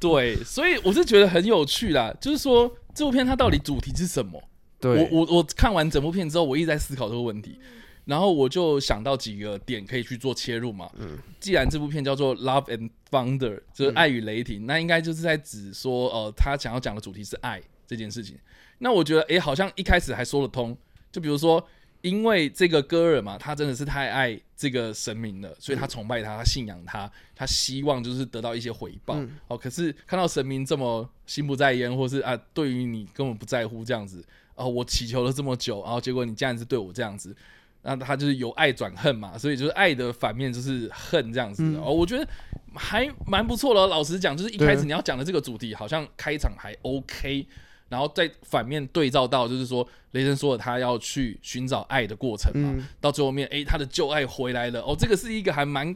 对，所以我是觉得很有趣啦，就是说。这部片它到底主题是什么？我我我看完整部片之后，我一直在思考这个问题，然后我就想到几个点可以去做切入嘛。嗯，既然这部片叫做《Love and Thunder》，就是爱与雷霆，那应该就是在指说，呃，他想要讲的主题是爱这件事情。那我觉得，哎，好像一开始还说得通。就比如说。因为这个戈尔嘛，他真的是太爱这个神明了，所以他崇拜他，他信仰他，他希望就是得到一些回报。哦，可是看到神明这么心不在焉，或是啊，对于你根本不在乎这样子，哦，我祈求了这么久，然后结果你竟然是对我这样子，那他就是由爱转恨嘛，所以就是爱的反面就是恨这样子。哦，我觉得还蛮不错的。老实讲，就是一开始你要讲的这个主题，好像开场还 OK。然后再反面对照到，就是说雷神说了他要去寻找爱的过程嘛，到最后面，哎，他的旧爱回来了，哦，这个是一个还蛮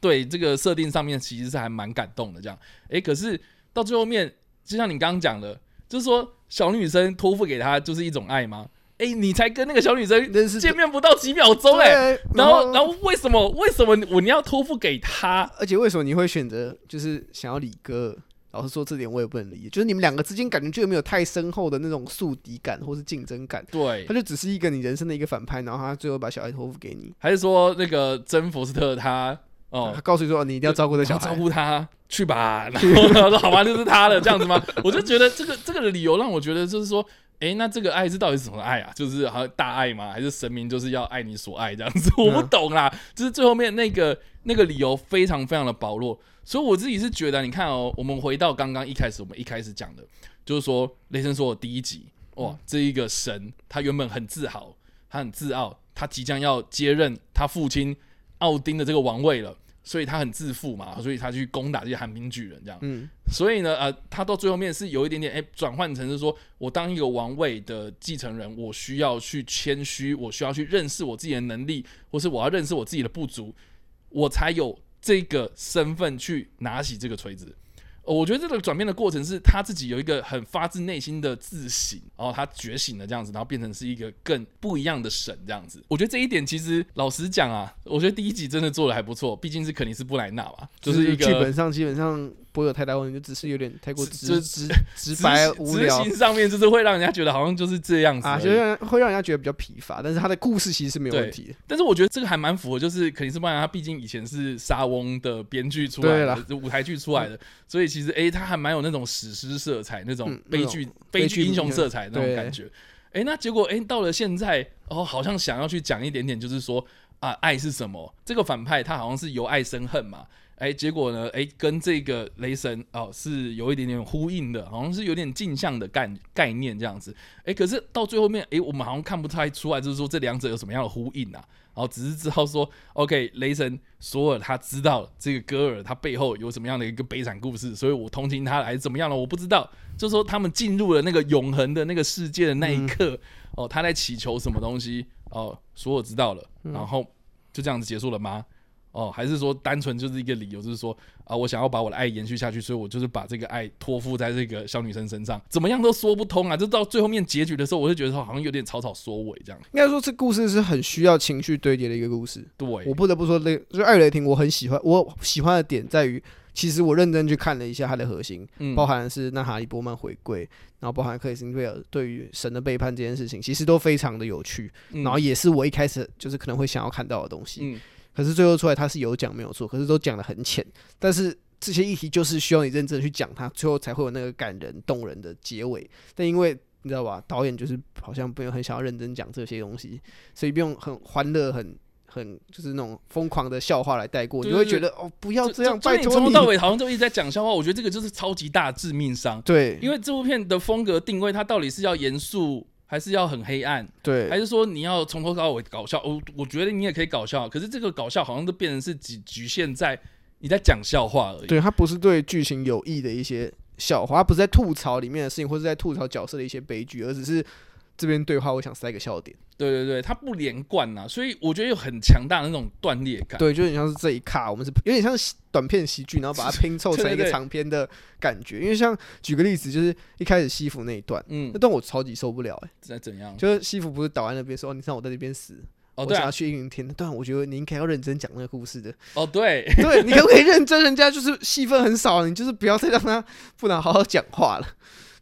对这个设定上面其实是还蛮感动的，这样，哎，可是到最后面，就像你刚刚讲的，就是说小女生托付给他就是一种爱吗？哎，你才跟那个小女生见面不到几秒钟，哎，然后然后为什么为什么我你要托付给他？而且为什么你会选择就是想要李哥？老实说，这点我也不能理解。就是你们两个之间感觉就没有太深厚的那种宿敌感或是竞争感。对，他就只是一个你人生的一个反派，然后他最后把小孩托付给你。还是说那个真佛斯特他哦，他告诉你说你一定要照顾这小孩，照顾他去吧。然后他说好吧，就是他了，这样子吗？我就觉得这个这个的理由让我觉得就是说，哎，那这个爱是到底是什么爱啊？就是好像大爱吗？还是神明就是要爱你所爱这样子？我不懂啦。就是最后面那个那个理由非常非常的薄弱。所以我自己是觉得，你看哦，我们回到刚刚一开始，我们一开始讲的，就是说雷神说的第一集，哇，这一个神他原本很自豪，他很自傲，他即将要接任他父亲奥丁的这个王位了，所以他很自负嘛，所以他去攻打这些寒冰巨人这样。嗯，所以呢，呃，他到最后面是有一点点，哎，转换成是说我当一个王位的继承人，我需要去谦虚，我需要去认识我自己的能力，或是我要认识我自己的不足，我才有这个身份去拿起这个锤子。呃我觉得这个转变的过程是他自己有一个很发自内心的自省，然后他觉醒了这样子，然后变成是一个更不一样的神这样子。我觉得这一点其实老实讲啊，我觉得第一集真的做的还不错，毕竟是肯尼斯布莱纳嘛，就是一个基本上基本上不会有太大问题，就只是有点太过就直直 直白执执无聊行上面就是会让人家觉得好像就是这样子就让人会让人家觉得比较疲乏。但是他的故事其实是没有问题的。但是我觉得这个还蛮符合，就是肯定是不然他毕竟以前是沙翁的编剧出来的，就舞台剧出来的，所以其实诶、他还蛮有那种史诗色彩、那种嗯悲剧、悲剧悲剧英雄色彩那种感觉。诶、那结果诶、到了现在，哦，好像想要去讲一点点，就是说啊，爱是什么？这个反派他好像是由爱生恨嘛。哎，结果呢？哎，跟这个雷神哦是有一点点呼应的，好像是有点镜像的概概念这样子。哎，可是到最后面，哎，我们好像看不太出来，就是说这两者有什么样的呼应啊？然后只是知道说，OK，雷神索尔他知道这个戈尔他背后有什么样的一个悲惨故事，所以我同情他还是怎么样了？我不知道。就说他们进入了那个永恒的那个世界的那一刻，哦，他在祈求什么东西？哦，索尔知道了，然后就这样子结束了吗？哦，还是说单纯就是一个理由，就是说啊，我想要把我的爱延续下去，所以我就是把这个爱托付在这个小女生身上，怎么样都说不通啊！就到最后面结局的时候，我就觉得说好像有点草草收尾这样。应该说，这故事是很需要情绪堆叠的一个故事。对，我不得不说，雷就是《艾雷霆》，我很喜欢。我喜欢的点在于，其实我认真去看了一下它的核心，嗯包含是那哈利波曼回归，然后包含克里斯汀贝尔对于神的背叛这件事情，其实都非常的有趣，嗯然后也是我一开始就是可能会想要看到的东西。嗯可是最后出来，他是有讲没有错，可是都讲的很浅。但是这些议题就是需要你认真去讲它，最后才会有那个感人动人的结尾。但因为你知道吧，导演就是好像没有很想要认真讲这些东西，所以用很欢乐、很很就是那种疯狂的笑话来带过，你会觉得哦，不要这样，就就你拜托你。从头到尾好像都一直在讲笑话，我觉得这个就是超级大致命伤。对，因为这部片的风格定位，它到底是要严肃，还是要很黑暗，对还对是说你要从头到尾搞笑？我我觉得你也可以搞笑，可是这个搞笑好像都变成是只局限在你在讲笑话而已。对，他不是对剧情有益的一些笑话，它不是在吐槽里面的事情，或是在吐槽角色的一些悲剧，而只是这边对话，我想塞个笑点。对对对，它不连贯呐，所以我觉得有很强大的那种断裂感。对，就很像是这一卡，我们是有点像是短片喜剧，然后把它拼凑成一个长篇的感觉。因为像举个例子，就是一开始西服那一段，嗯那，段我超级受不了、欸，在怎样？就是西服不是倒在那边说，哦你让我在那边死，哦，对啊我想要，去阴云天那段，我觉得你应该要认真讲那个故事的。哦对，对，你可不可以认真？人家就是戏份很少，你就是不要再让他不能好好讲话了。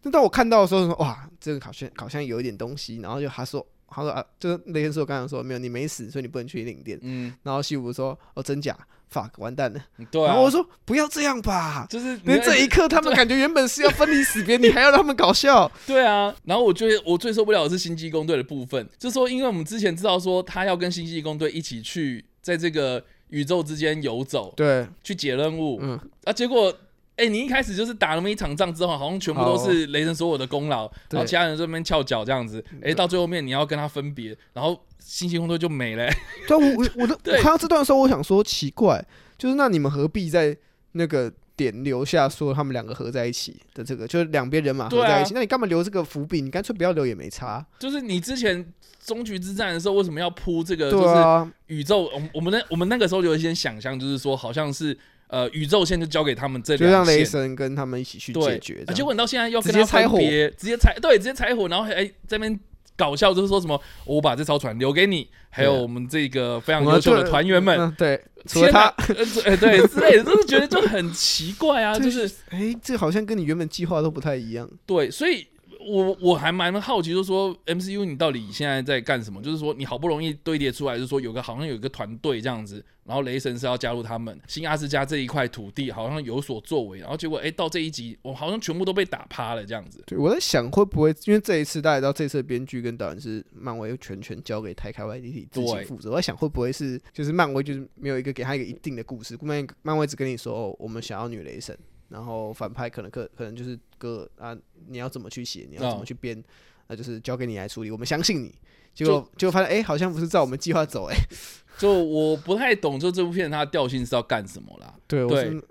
那当我看到的时候说，哇，这个好像好像有一点东西，然后就他说。他说啊，就是那天说我刚刚说没有，你没死，所以你不能去领店。嗯，然后西武说：“哦，真假？fuck，完蛋了。对啊。然后我说：“不要这样吧！就是连这一刻，他们 感觉原本是要分离死别，你还要让他们搞笑。对啊，然后我觉得我最受不了的是星际工队的部分，就是说，因为我们之前知道说他要跟星际工队一起去在这个宇宙之间游走，对，去解任务，嗯，啊，结果。哎、你一开始就是打那么一场仗之后，好像全部都是雷神所有的功劳，然后其他人在那边翘脚这样子。哎、到最后面你要跟他分别，然后星星工队就没了、对啊，我我我的我看到这段的时候，我想说奇怪，就是那你们何必在那个点留下说他们两个合在一起的这个，就是两边人马合在一起，那你干嘛留这个伏笔？你干脆不要留也没差。就是你之前终局之战的时候，为什么要铺这个？就是宇宙，我们我们那我们那个时候有一些想象，就是说好像是呃宇宙线就交给他们这就让。雷神跟他们一起去对解决这样。啊结果你到现在要跟他直接拆分别，直接拆，对，直接拆伙，然后哎、这边搞笑，就是说什么我把这艘船留给你，还有对啊我们这个非常我们优秀的对团员们，嗯，对，除了他天哪，，呃呃对之类的，就是觉得就很奇怪啊，就是哎，这好像跟你原本计划都不太一样。对，所以我我还蛮好奇，就是说 MCU 你到底现在在干什么？就是说你好不容易堆叠出来，就是说有个好像有一个团队这样子，然后雷神是要加入他们，新阿斯加这一块土地好像有所作为，然后结果哎、到这一集我好像全部都被打趴了这样子。对，我在想会不会，因为这一次大家也知道，这次的编剧跟导演是漫威全权交给泰开 YDT 自行对负责。我在想会不会是，就是漫威就是没有一个给他一个一定的故事，漫漫威只跟你说，哦，我们想要女雷神，然后反派可能可可能就是哥啊，你要怎么去写，你要怎么哦去编。那就是交给你来处理，我们相信你。结果结果发现，哎、好像不是照我们计划走、哎，就我不太懂，就这部片它的调性是要干什么啦？对，我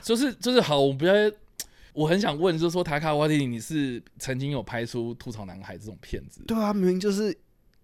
就是就是好，我不要，我很想问，就是说塔卡瓦蒂，你是曾经有拍出《吐槽男孩》这种片子，对啊，明明就是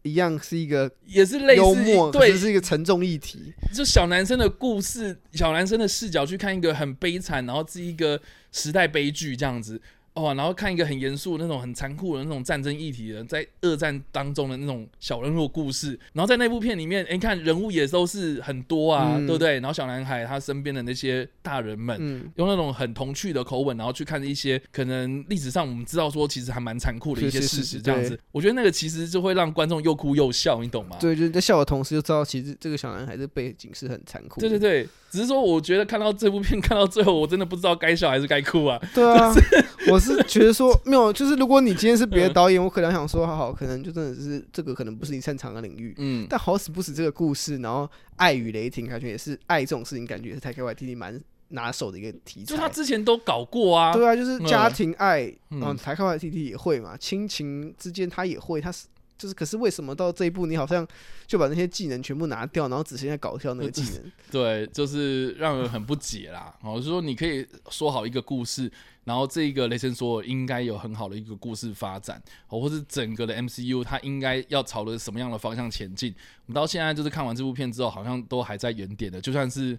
一样是一个也是类似幽默，可对是，是一个沉重议题。就小男生的故事，小男生的视角去看一个很悲惨，然后是一个时代悲剧这样子。哦，然后看一个很严肃的那种、很残酷的那种战争议题的，在二战当中的那种小人物故事，然后在那部片里面，哎，你看人物也都是很多啊，嗯对不对？然后小男孩他身边的那些大人们，嗯，用那种很童趣的口吻，然后去看一些可能历史上我们知道说其实还蛮残酷的一些事实，这样子对，我觉得那个其实就会让观众又哭又笑，你懂吗？对，就是在笑的同时就知道，其实这个小男孩的背景是很残酷的。对对对，只是说我觉得看到这部片看到最后，我真的不知道该笑还是该哭啊。对啊，我是觉得说没有，就是如果你今天是别的 嗯导演，我可能想说，好好，可能就真的是这个可能不是你擅长的领域。嗯，但好死不死，这个故事，然后爱与雷霆，感觉也是爱这种事情，感觉也是台 K Y T T 蛮拿手的一个题材。就他之前都搞过啊。对啊，就是家庭爱，嗯嗯，台开外 T T 也会嘛，亲情之间他也会，他是就是，可是为什么到这一步，你好像就把那些技能全部拿掉，然后只剩下搞笑那个技能？对，就是让人很不解啦。哦，就是说你可以说好一个故事，然后这个雷神索尔应该有很好的一个故事发展，哦，或是整个的 MCU 它应该要朝着什么样的方向前进。我们到现在就是看完这部片之后，好像都还在原点的，就算是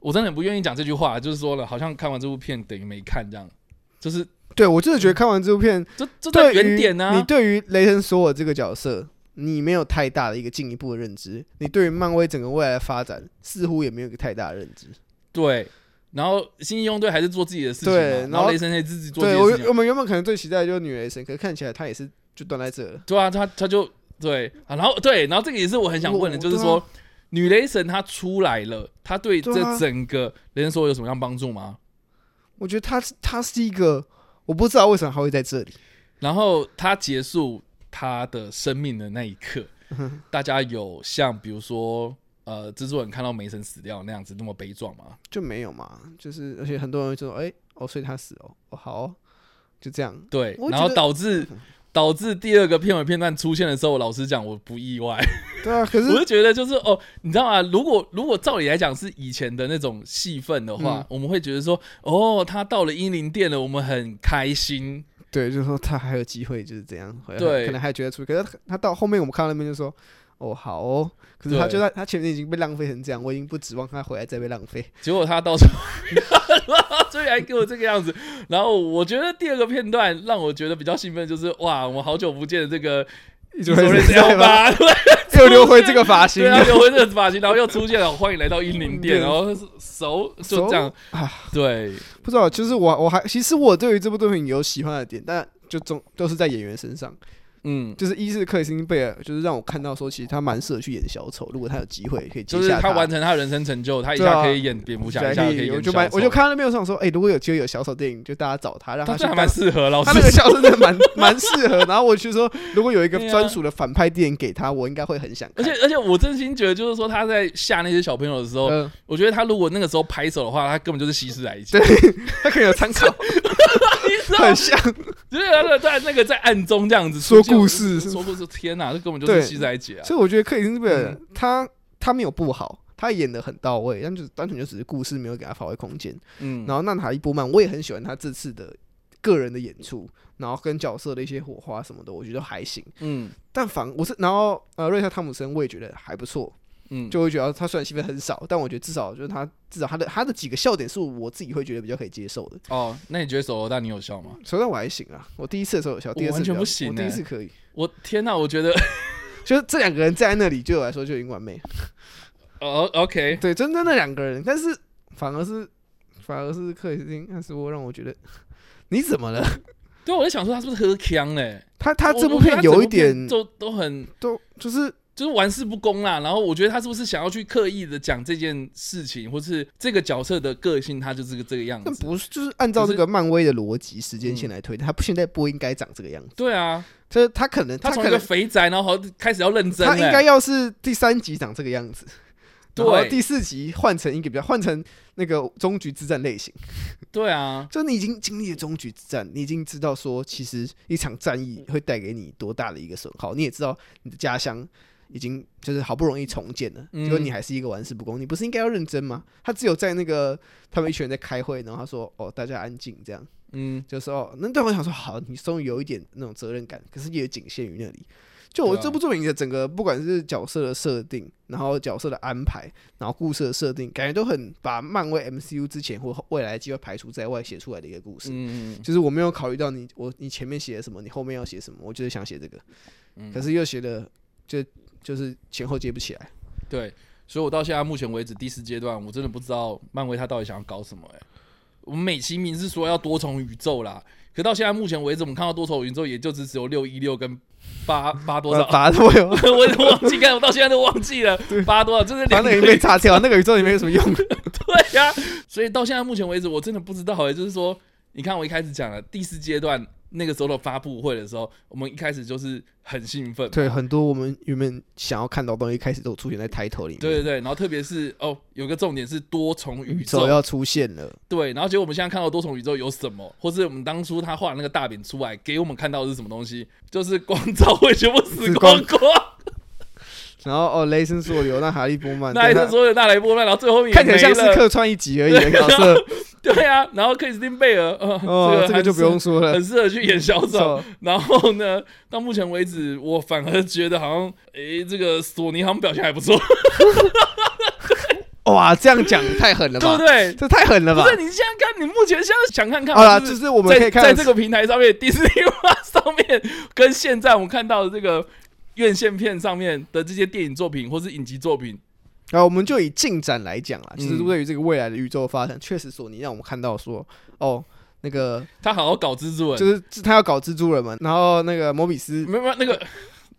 我真的很不愿意讲这句话，就是说了，好像看完这部片等于没看这样，就是对我真的觉得看完这部片，这这在原点呢、你对于雷神索尔这个角色，你没有太大的一个进一步的认知，你对于漫威整个未来的发展似乎也没有一个太大的认知。对。然后新义用队还是做自己的事情然后雷神也自己做自对我己的事情我们原本可能最期待的就是女雷神，可是看起来她也是就断在这了。对啊，她她就对啊，然后对，然后这个也是我很想问的，就是说，啊女雷神她出来了，她对这整个雷神索尔有什么样帮助吗？我觉得她是她是一个，我不知道为什么他会在这里。然后他结束他的生命的那一刻，大家有像比如说呃，蜘蛛人看到梅森死掉那样子那么悲壮吗？就没有嘛，就是而且很多人就说，哎、哦，所以他死哦，哦好哦就这样。对，然后导致 导致第二个片尾片段出现的时候，老实讲我不意外，对啊，可是 我是就觉得就是哦，你知道吗？如果如果照理来讲是以前的那种戏份的话，嗯我们会觉得说，哦，他到了英灵殿了，我们很开心。对，就是说他还有机会，就是这样，对可能还觉得出，可是他他到后面我们看到那边就说，哦好哦，可是他对。就在他前面已经被浪费成这样，我已经不指望他回来再被浪费。结果他到时候 最后还给我这个样子，然后我觉得第二个片段让我觉得比较兴奋，就是哇，我们好久不见的这个一索瑞斯 L 八，对。又留回这个发型。对，啊，留回这个发型，然后又出现了，欢迎来到英灵殿，然后手就这样，啊，对，不知道，就是我我还其实我对于这部作品有喜欢的点，但就总都是在演员身上。嗯，就是一是克里斯汀贝尔，就是让我看到说，其实他蛮适合去演小丑，如果他有机会可以接下就是他完成他的人生成就，他一下可以演蝙蝠侠，对一下可以我就蛮我就看到那边有想说，哎、如果有机会有小丑电影，就大家找他，让他去蛮适合，老师他那个笑真的蛮蛮适合。然后我就说，如果有一个专属的反派电影给他，我应该会很想看。而且而且我真心觉得，就是说他在吓那些小朋友的时候，呃，我觉得他如果那个时候拍手的话，他根本就是西施来一起，对他可以有参考，你 知道很像。就是他的在那个在暗中这样子说故事说故事，天哪，这根本就是对西施来姐啊！所以我觉得克里斯汀贝尔嗯他他没有不好，他演的很到位，但就是单纯就只是故事没有给他发挥空间。嗯，然后娜塔莉波曼，我也很喜欢他这次的个人的演出，然后跟角色的一些火花什么的，我觉得还行。嗯但反我是，然后呃，瑞莎汤姆森我也觉得还不错，嗯，就会觉得他虽然戏份很少，但我觉得至少就是他至少他的他的几个笑点是我自己会觉得比较可以接受的。哦，那你觉得手榴弹你有笑吗？手段我还行啊，我第一次的时候有笑，第二次全不行我第一欸次可以，我天哪，我觉得 就是这两个人站在那里，对我来说就已经完美。哦，OK，对，真的那两个人，但是反而是反而是克里斯汀汉斯沃让我觉得 你怎么了？对，我在想说他是不是喝呛嘞？他他这部片有一点都都很都就是就是玩世不恭啦。然后我觉得他是不是想要去刻意的讲这件事情，或是这个角色的个性，他就是个这个样子。但不是，就是按照这个漫威的逻辑时间线嗯来推，他不现在不应该长这个样子。对啊，就是他可能他从一个肥宅，然后开始要认真、欸，他应该要是第三集长这个样子，对第四集换成一个比较换成那个终局之战类型，对啊，就你已经经历了终局之战，你已经知道说其实一场战役会带给你多大的一个损耗，你也知道你的家乡。已经就是好不容易重建了，嗯结果你还是一个玩世不恭，你不是应该要认真吗？他只有在那个他们一群人在开会，然后他说：“哦，大家安静。”这样嗯，就说：“哦，那对我想说，好，你终于有一点那种责任感，可是也仅限于那里。”就我这部作品的整个，不管是角色的设定，然后角色的安排，然后故事的设定，感觉都很把漫威 MCU 之前或未来的计划排除在外写出来的一个故事。嗯，就是我没有考虑到你，我你前面写了什么，你后面要写什么，我就是想写这个，嗯可是又写的就就是前后接不起来。对，所以我到现在目前为止第四阶段，我真的不知道漫威他到底想要搞什么、欸。我们美其名是说要多重宇宙啦，可到现在目前为止，我们看到多重宇宙也就只只有六一六跟八八多少，把都有，我也忘记看，我到现在都忘记了八多少，就是两个把那个已经被炸掉，那个宇宙也没有什么用。对呀、所以到现在目前为止，我真的不知道哎、就是说，你看我一开始讲了第四阶段那个时候的发布会的时候，我们一开始就是很兴奋，对，很多我们原本想要看到的东西，开始都出现在抬头里面。对对对，然后特别是哦，有个重点是多重宇宙。宇宙，要出现了，对，然后结果我们现在看到多重宇宙有什么，或是我们当初他画的那个大饼出来给我们看到的是什么东西，就是光照会全部死光。光，然后哦，雷神索流，那哈利波曼，那一对他阵所有那雷波曼，然后最后面也看起来像是客串一集而已的角色。对啊，然后克里斯汀贝尔，呃、哦，这个个就不用说了很。适合去演小丑。然后呢，到目前为止，我反而觉得好像，诶，这个索尼好像表现还不错，哇，这样讲太狠了吧？对不对？这太狠了吧不？是，你现在看，你目前现在想看看好啦，就就是是我们可在以看在这个平台上面，迪士尼上面，跟现在我们看到的这个院线片上面的这些电影作品或是影集作品，然后我们就以进展来讲啊，其实嗯。对于这个未来的宇宙发展，确实索尼让我们看到说，哦，那个他好好搞蜘蛛人，就是他要搞蜘蛛人嘛，然后那个摩比斯，没有没有那个。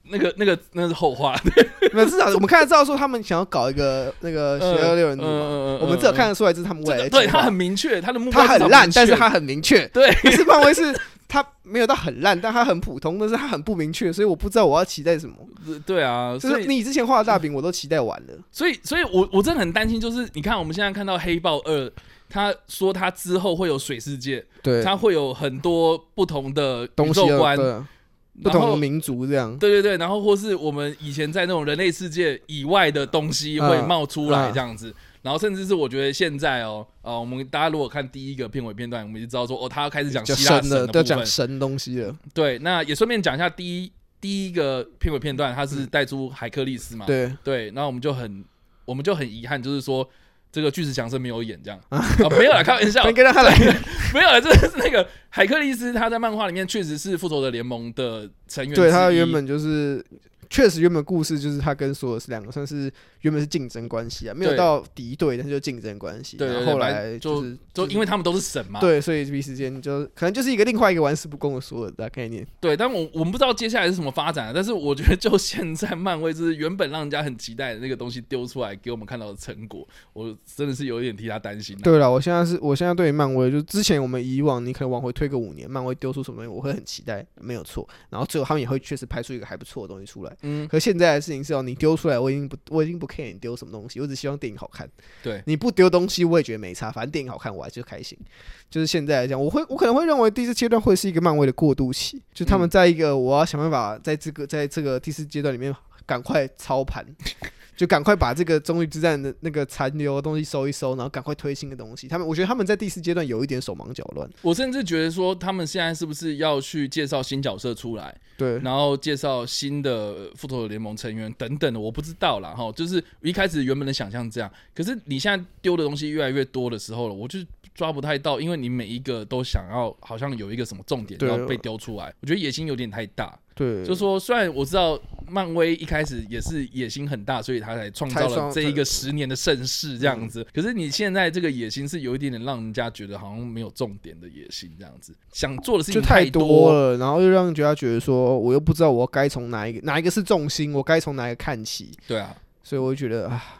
那个、那个、那是后话。没有至少我们看得到说他们想要搞一个那个邪恶六人组我们至少看得出来这是他们未来对他很明确，他的目标他很烂，但是他他很明确。对。可是漫威是他没有到很烂，但它很普通，但是它很不明确，所以我不知道我要期待什么。对啊，就是你之前画的大饼我都期待完了，所以，所以我我真的很担心，就是你看我们现在看到黑豹二，他说他之后会有水世界，对他会有很多不同的宇东西观，对不同的民族这样。对对对，然后或是我们以前在那种人类世界以外的东西会嗯冒出来嗯这样子，然后甚至是我觉得现在哦，呃，我们大家如果看第一个片尾片段，我们就知道说哦，他要开始讲希腊神的，的部分都要讲，神东西了。对，那也顺便讲一下第一第一个片尾片段，他是带出海克力斯嘛，对，对，然后我们就很我们就很遗憾，就是说。这个巨石强森没有演这样啊，没有啦，开玩笑，应该让他来。没有啦，这是那个海克力斯，他在漫画里面确实是复仇者联盟的成员对他原本就是，确实原本故事就是他跟索尔是两个算是原本是竞争关系啊，没有到敌对，但是就竞争关系。对后后来就是就因为他们都是神嘛，对，所以彼此间就可能就是一个另外一个玩世不恭的索尔的概念。对，但我我们不知道接下来是什么发展，但是我觉得就现在漫威就是原本让人家很期待的那个东西丢出来给我们看到的成果，我真的是有一点替他担心、啊。对了，我现在是我现在对于漫威，就之前我们以往你可能往回推个五年，漫威丢出什么东西，我会很期待，没有错。然后最后他们也会确实拍出一个还不错的东西出来。嗯，可现在的事情是哦，你丢出来，我已经不我已经不 care 你丢什么东西，我只希望电影好看。对，你不丢东西，我也觉得没差，反正电影好看，我还是开心。就是现在来讲，我会我可能会认为第四阶段会是一个漫威的过渡期，就他们嗯在一个我要想办法在这个在这个第四阶段里面赶快操盘。就赶快把这个终局之战的那个残留的东西收一收，然后赶快推新的东西。他们，我觉得他们在第四阶段有一点手忙脚乱。我甚至觉得说他们现在是不是要去介绍新角色出来，对，然后介绍新的呃复仇者联盟成员等等的，我不知道啦。哈。就是一开始原本的想象这样，可是你现在丢的东西越来越多的时候了，我就抓不太到，因为你每一个都想要好像有一个什么重点对要被丢出来，我觉得野心有点太大。对，就说虽然我知道漫威一开始也是野心很大，所以他才创造了这一个十年的盛世这样子。可是你现在这个野心是有一点点让人家觉得好像没有重点的野心这样子，想做的事情太多。多了，然后又让人家觉得说，我又不知道我该从哪一个哪一个是重心，我该从哪一个看起，对啊，所以我就觉得啊，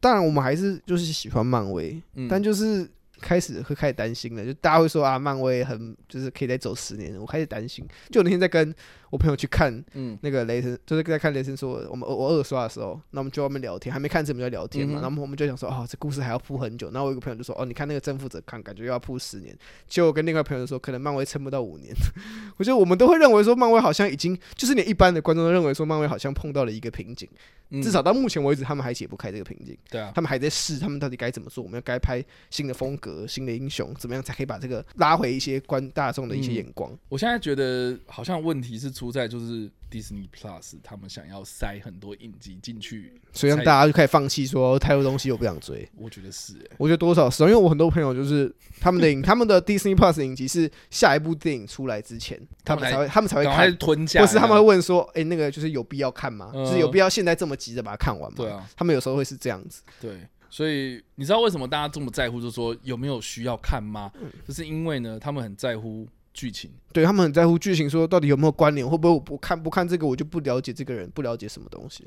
当然我们还是就是喜欢漫威，嗯，但就是开始会开始担心了，就大家会说啊，漫威很就是可以再走十年，我开始担心。就我那天在跟我朋友去看嗯那个雷神，就是在看雷神说我们我我二刷的时候，那我们就外面聊天，还没看之前我们就在聊天嘛，嗯哼然后我们就想说哦，这故事还要铺很久。然后我有一个朋友就说哦，你看那个征服者看，感觉又要铺十年。结果我跟另外一朋友说，可能漫威撑不到五年。我觉得我们都会认为说漫威好像已经，就是连一般的观众都认为说漫威好像碰到了一个瓶颈，嗯至少到目前为止，他们还解不开这个瓶颈。对啊，他们还在试，他们到底该怎么做？我们要该拍新的风格、新的英雄，怎么样才可以把这个拉回一些观大众的一些嗯眼光？我现在觉得好像问题是出在就是 Disney Plus 他们想要塞很多影集进去，所以让大家就开始放弃说太多东西我不想追。我觉得是、欸，我觉得多少是，因为我很多朋友就是他们的影，他们的 Disney Plus 影集是下一部电影出来之前，他们才会他们才会赶快看，吞下，或是他们会问说，哎、那个就是有必要看吗？嗯就是有必要现在这么急着把它看完吗？对啊，他们有时候会是这样子。对，所以你知道为什么大家这么在乎，就是说有没有需要看吗？嗯就是因为呢，他们很在乎剧情。对他们很在乎剧情，说到底有没有关联，会不会我不看不看这个我就不了解这个人，不了解什么东西。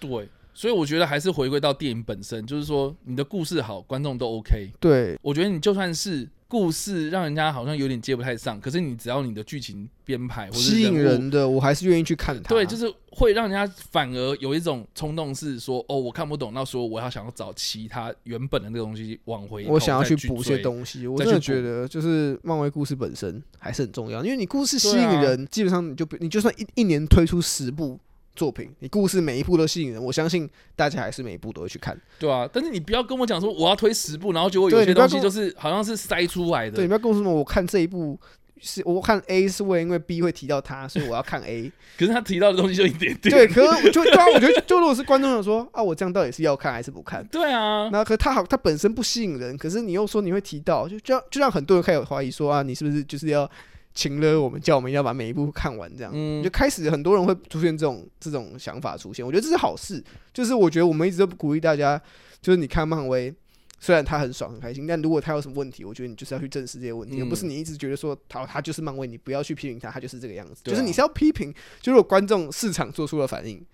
对，所以我觉得还是回归到电影本身，就是说你的故事好，观众都 OK。对，我觉得你就算是故事让人家好像有点接不太上，可是你只要你的剧情编排或者吸引人的，我还是愿意去看它。对，就是会让人家反而有一种冲动，是说哦，我看不懂，那说我要想要找其他原本的那个东西往回我想要去去补一些东西。我再去补真的觉得，就是漫威故事本身还是很重要，因为你故事吸引人，基本上你就不你就算一一年推出十部作品，你故事每一部都吸引人，我相信大家还是每一部都会去看。对啊，但是你不要跟我讲说我要推十部，然后结果有些东西就是好像是塞出来的。对，你不要跟我说什么，我看这一部是我看 A 是为了因为 B 会提到他，所以我要看 A。可是他提到的东西就一点点。对，可是我就对啊，我觉得就如果是观众想说啊，我这样到底是要看还是不看？对啊，那可他好，他本身不吸引人，可是你又说你会提到，就就让就让很多人开始怀疑说啊，你是不是就是要请了我们，叫我们要把每一部看完这样？嗯就，开始很多人会出现这种这种想法出现，我觉得这是好事。就是我觉得我们一直都鼓励大家，就是你看漫威，虽然他很爽很开心，但如果他有什么问题，我觉得你就是要去正视这些问题，嗯而不是你一直觉得说他他就是漫威，你不要去批评他，他就是这个样子。啊就是你是要批评，就如果观众市场做出了反应，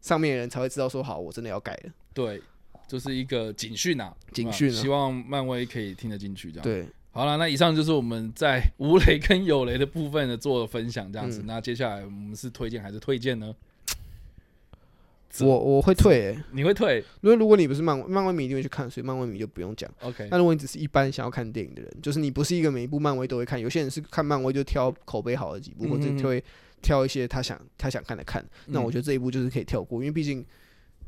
上面的人才会知道说好，我真的要改了。对，就是一个警讯啊，警讯啊希望漫威可以听得进去这样。对，好了，那以上就是我们在无雷跟有雷的部分的做分享，这样子。嗯那接下来我们是推荐还是推荐呢？我我会退、欸，你会退因为如果你不是漫威漫威迷，一定会去看，所以漫威迷就不用讲。？OK，那如果你只是一般想要看电影的人，就是你不是一个每一部漫威都会看，有些人是看漫威就挑口碑好的几部，或者嗯嗯嗯会挑一些他想他想看的看。那嗯我觉得这一部就是可以跳过，因为毕竟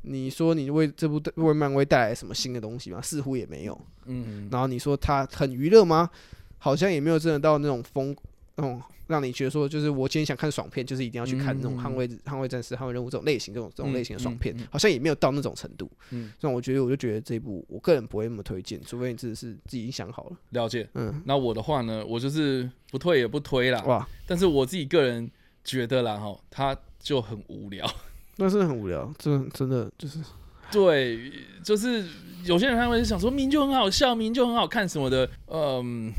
你说你为这部为漫威带来什么新的东西吗？似乎也没有。嗯，然后你说它很娱乐吗？好像也没有真的到那种风那种让你觉得说，就是我今天想看爽片，就是一定要去看那种嗯捍卫捍卫战士、捍卫任务这种类型这种这种类型的爽片嗯嗯嗯，好像也没有到那种程度。嗯，所以我觉得我就觉得这一部我个人不会那么推荐，除非你真的是自己已经想好了。了解。嗯，那我的话呢，我就是不退也不推啦。哇，但是我自己个人觉得啦，哈，它就很无聊。那是很无聊，真真的就是对，就是有些人他会想说，明明就很好笑，明明就很好看什么的。嗯，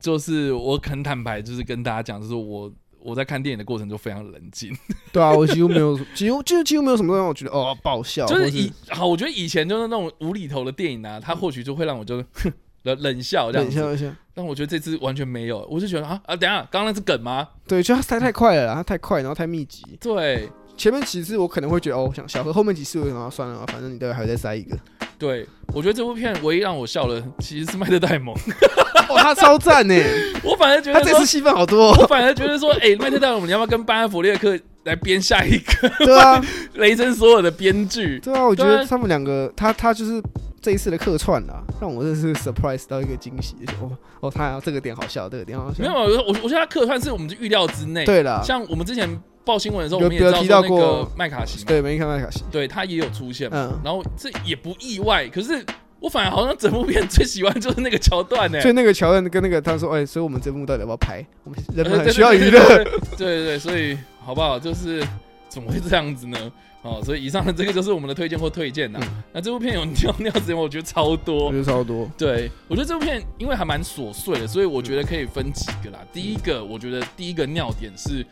就是我很坦白，就是跟大家讲，就是我我在看电影的过程就非常冷静，对啊，我几乎没有，几乎就几乎没有什么让我觉得哦爆笑，就是以好，我觉得以前就是那种无厘头的电影啊，它或许就会让我就哼 冷冷笑这样子。冷笑一下。但我觉得这次完全没有，我就觉得啊啊，等下刚刚那是梗吗？对，就它塞太快了啦，它太快，然后太密集。对前面几次我可能会觉得哦，想小何，后面几次我想要算了，反正你待会还会再塞一个。对，我觉得这部片唯一让我笑的其实是麦特戴蒙，哦，他超赞 呢，我反而觉得他这次，戏份好多、我哦。反而觉得说，哎、麦特戴蒙，你要不要跟班恩弗列克来编下一个对啊，雷神所有的编剧？对啊，我觉得他们两个，他他就是这一次的客串啦，让我真是 surprise 到一个惊喜，就哦哦，他这个点好笑，这个点好笑。没有，我我我觉得他客串是我们的预料之内。，对了，像我们之前报新闻的时候，我们也知道有提到说那个过麦卡锡嘛，对，没看麦卡锡，对他也有出现嘛。嗯，然后这也不意外，可是我反而好像整部片最喜欢就是那个桥段呢、所以那个桥段跟那个他说，哎，所以我们这部到底要不要拍？我们人很需要娱乐。对对对所以好不好？就是怎么会这样子呢？哦，所以以上的这个就是我们的推荐或推荐呐。嗯那这部片有尿尿时间，我觉得超多我多觉。得超多，对，我觉得这部片因为还蛮琐碎的，所以我觉得可以分几个啦。第一个，我觉得第一个尿点是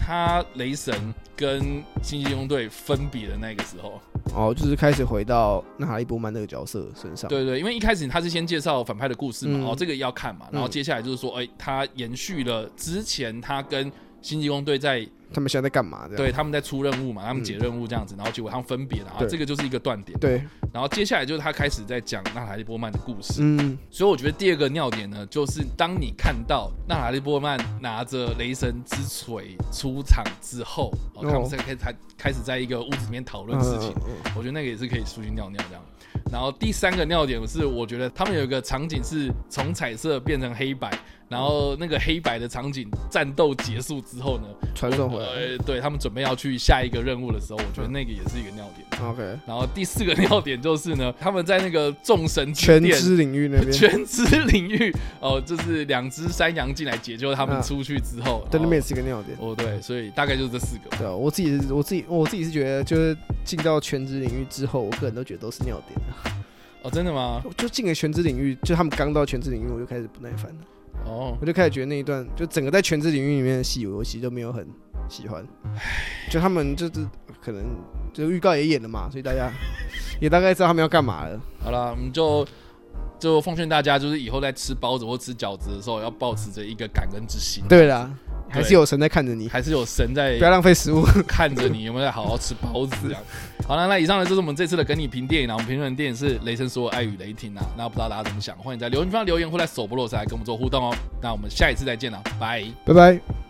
他雷神跟星际义工队分别的那个时候。哦，就是开始回到那哈利波曼那个角色身上。对对，因为一开始他是先介绍反派的故事嘛，嗯哦，这个要看嘛，然后接下来就是说，哎、他延续了之前他跟星际义工队在他们现在在干嘛？这样对他们在出任务嘛，他们解任务这样子，然后结果他们分别了，然后这个就是一个断点。对，然后接下来就是他开始在讲娜塔利波曼的故事，嗯，所以我觉得第二个尿点呢，就是当你看到娜塔利波曼拿着雷神之锤出场之后，他们在开始开开始在一个屋子里面讨论事情，嗯嗯嗯我觉得那个也是可以出去尿尿这样。然后第三个尿点是，我觉得他们有一个场景是从彩色变成黑白，然后那个黑白的场景战斗结束之后呢，传送回来。呃，对他们准备要去下一个任务的时候，我觉得那个也是一个尿点。OK，然后第四个尿点就是呢，他们在那个众神全殿知领域那边，全知领域 哦，就是两只山羊进来解救他们啊出去之后，对，那边也是一个尿点。哦对，所以大概就是这四个。对啊，我自己是，我自己我自己是觉得，就是进到全职领域之后，我个人都觉得都是尿点啊。哦，真的吗？就进了全职领域，就他们刚到全职领域，我就开始不耐烦了。哦，我就开始觉得那一段，就整个在全职领域里面的戏，我其实都没有很喜欢。就他们就是可能就预告也演了嘛，所以大家 也大概知道他们要干嘛了。好了，我们就就奉劝大家，就是以后在吃包子或吃饺子的时候，要保持着一个感恩之心。，对啦，还是有神在看着你，还是有神在不要浪费食物。看着你有没有在好好吃包子这样。好了，那以上呢就是我们这次的跟你评电影啊，我们评论的电影是《雷神说爱与雷霆》啊，那不知道大家怎么想，欢迎在留言区方留言或在首播落来跟我们做互动哦。那我们下一次再见了，拜。拜拜。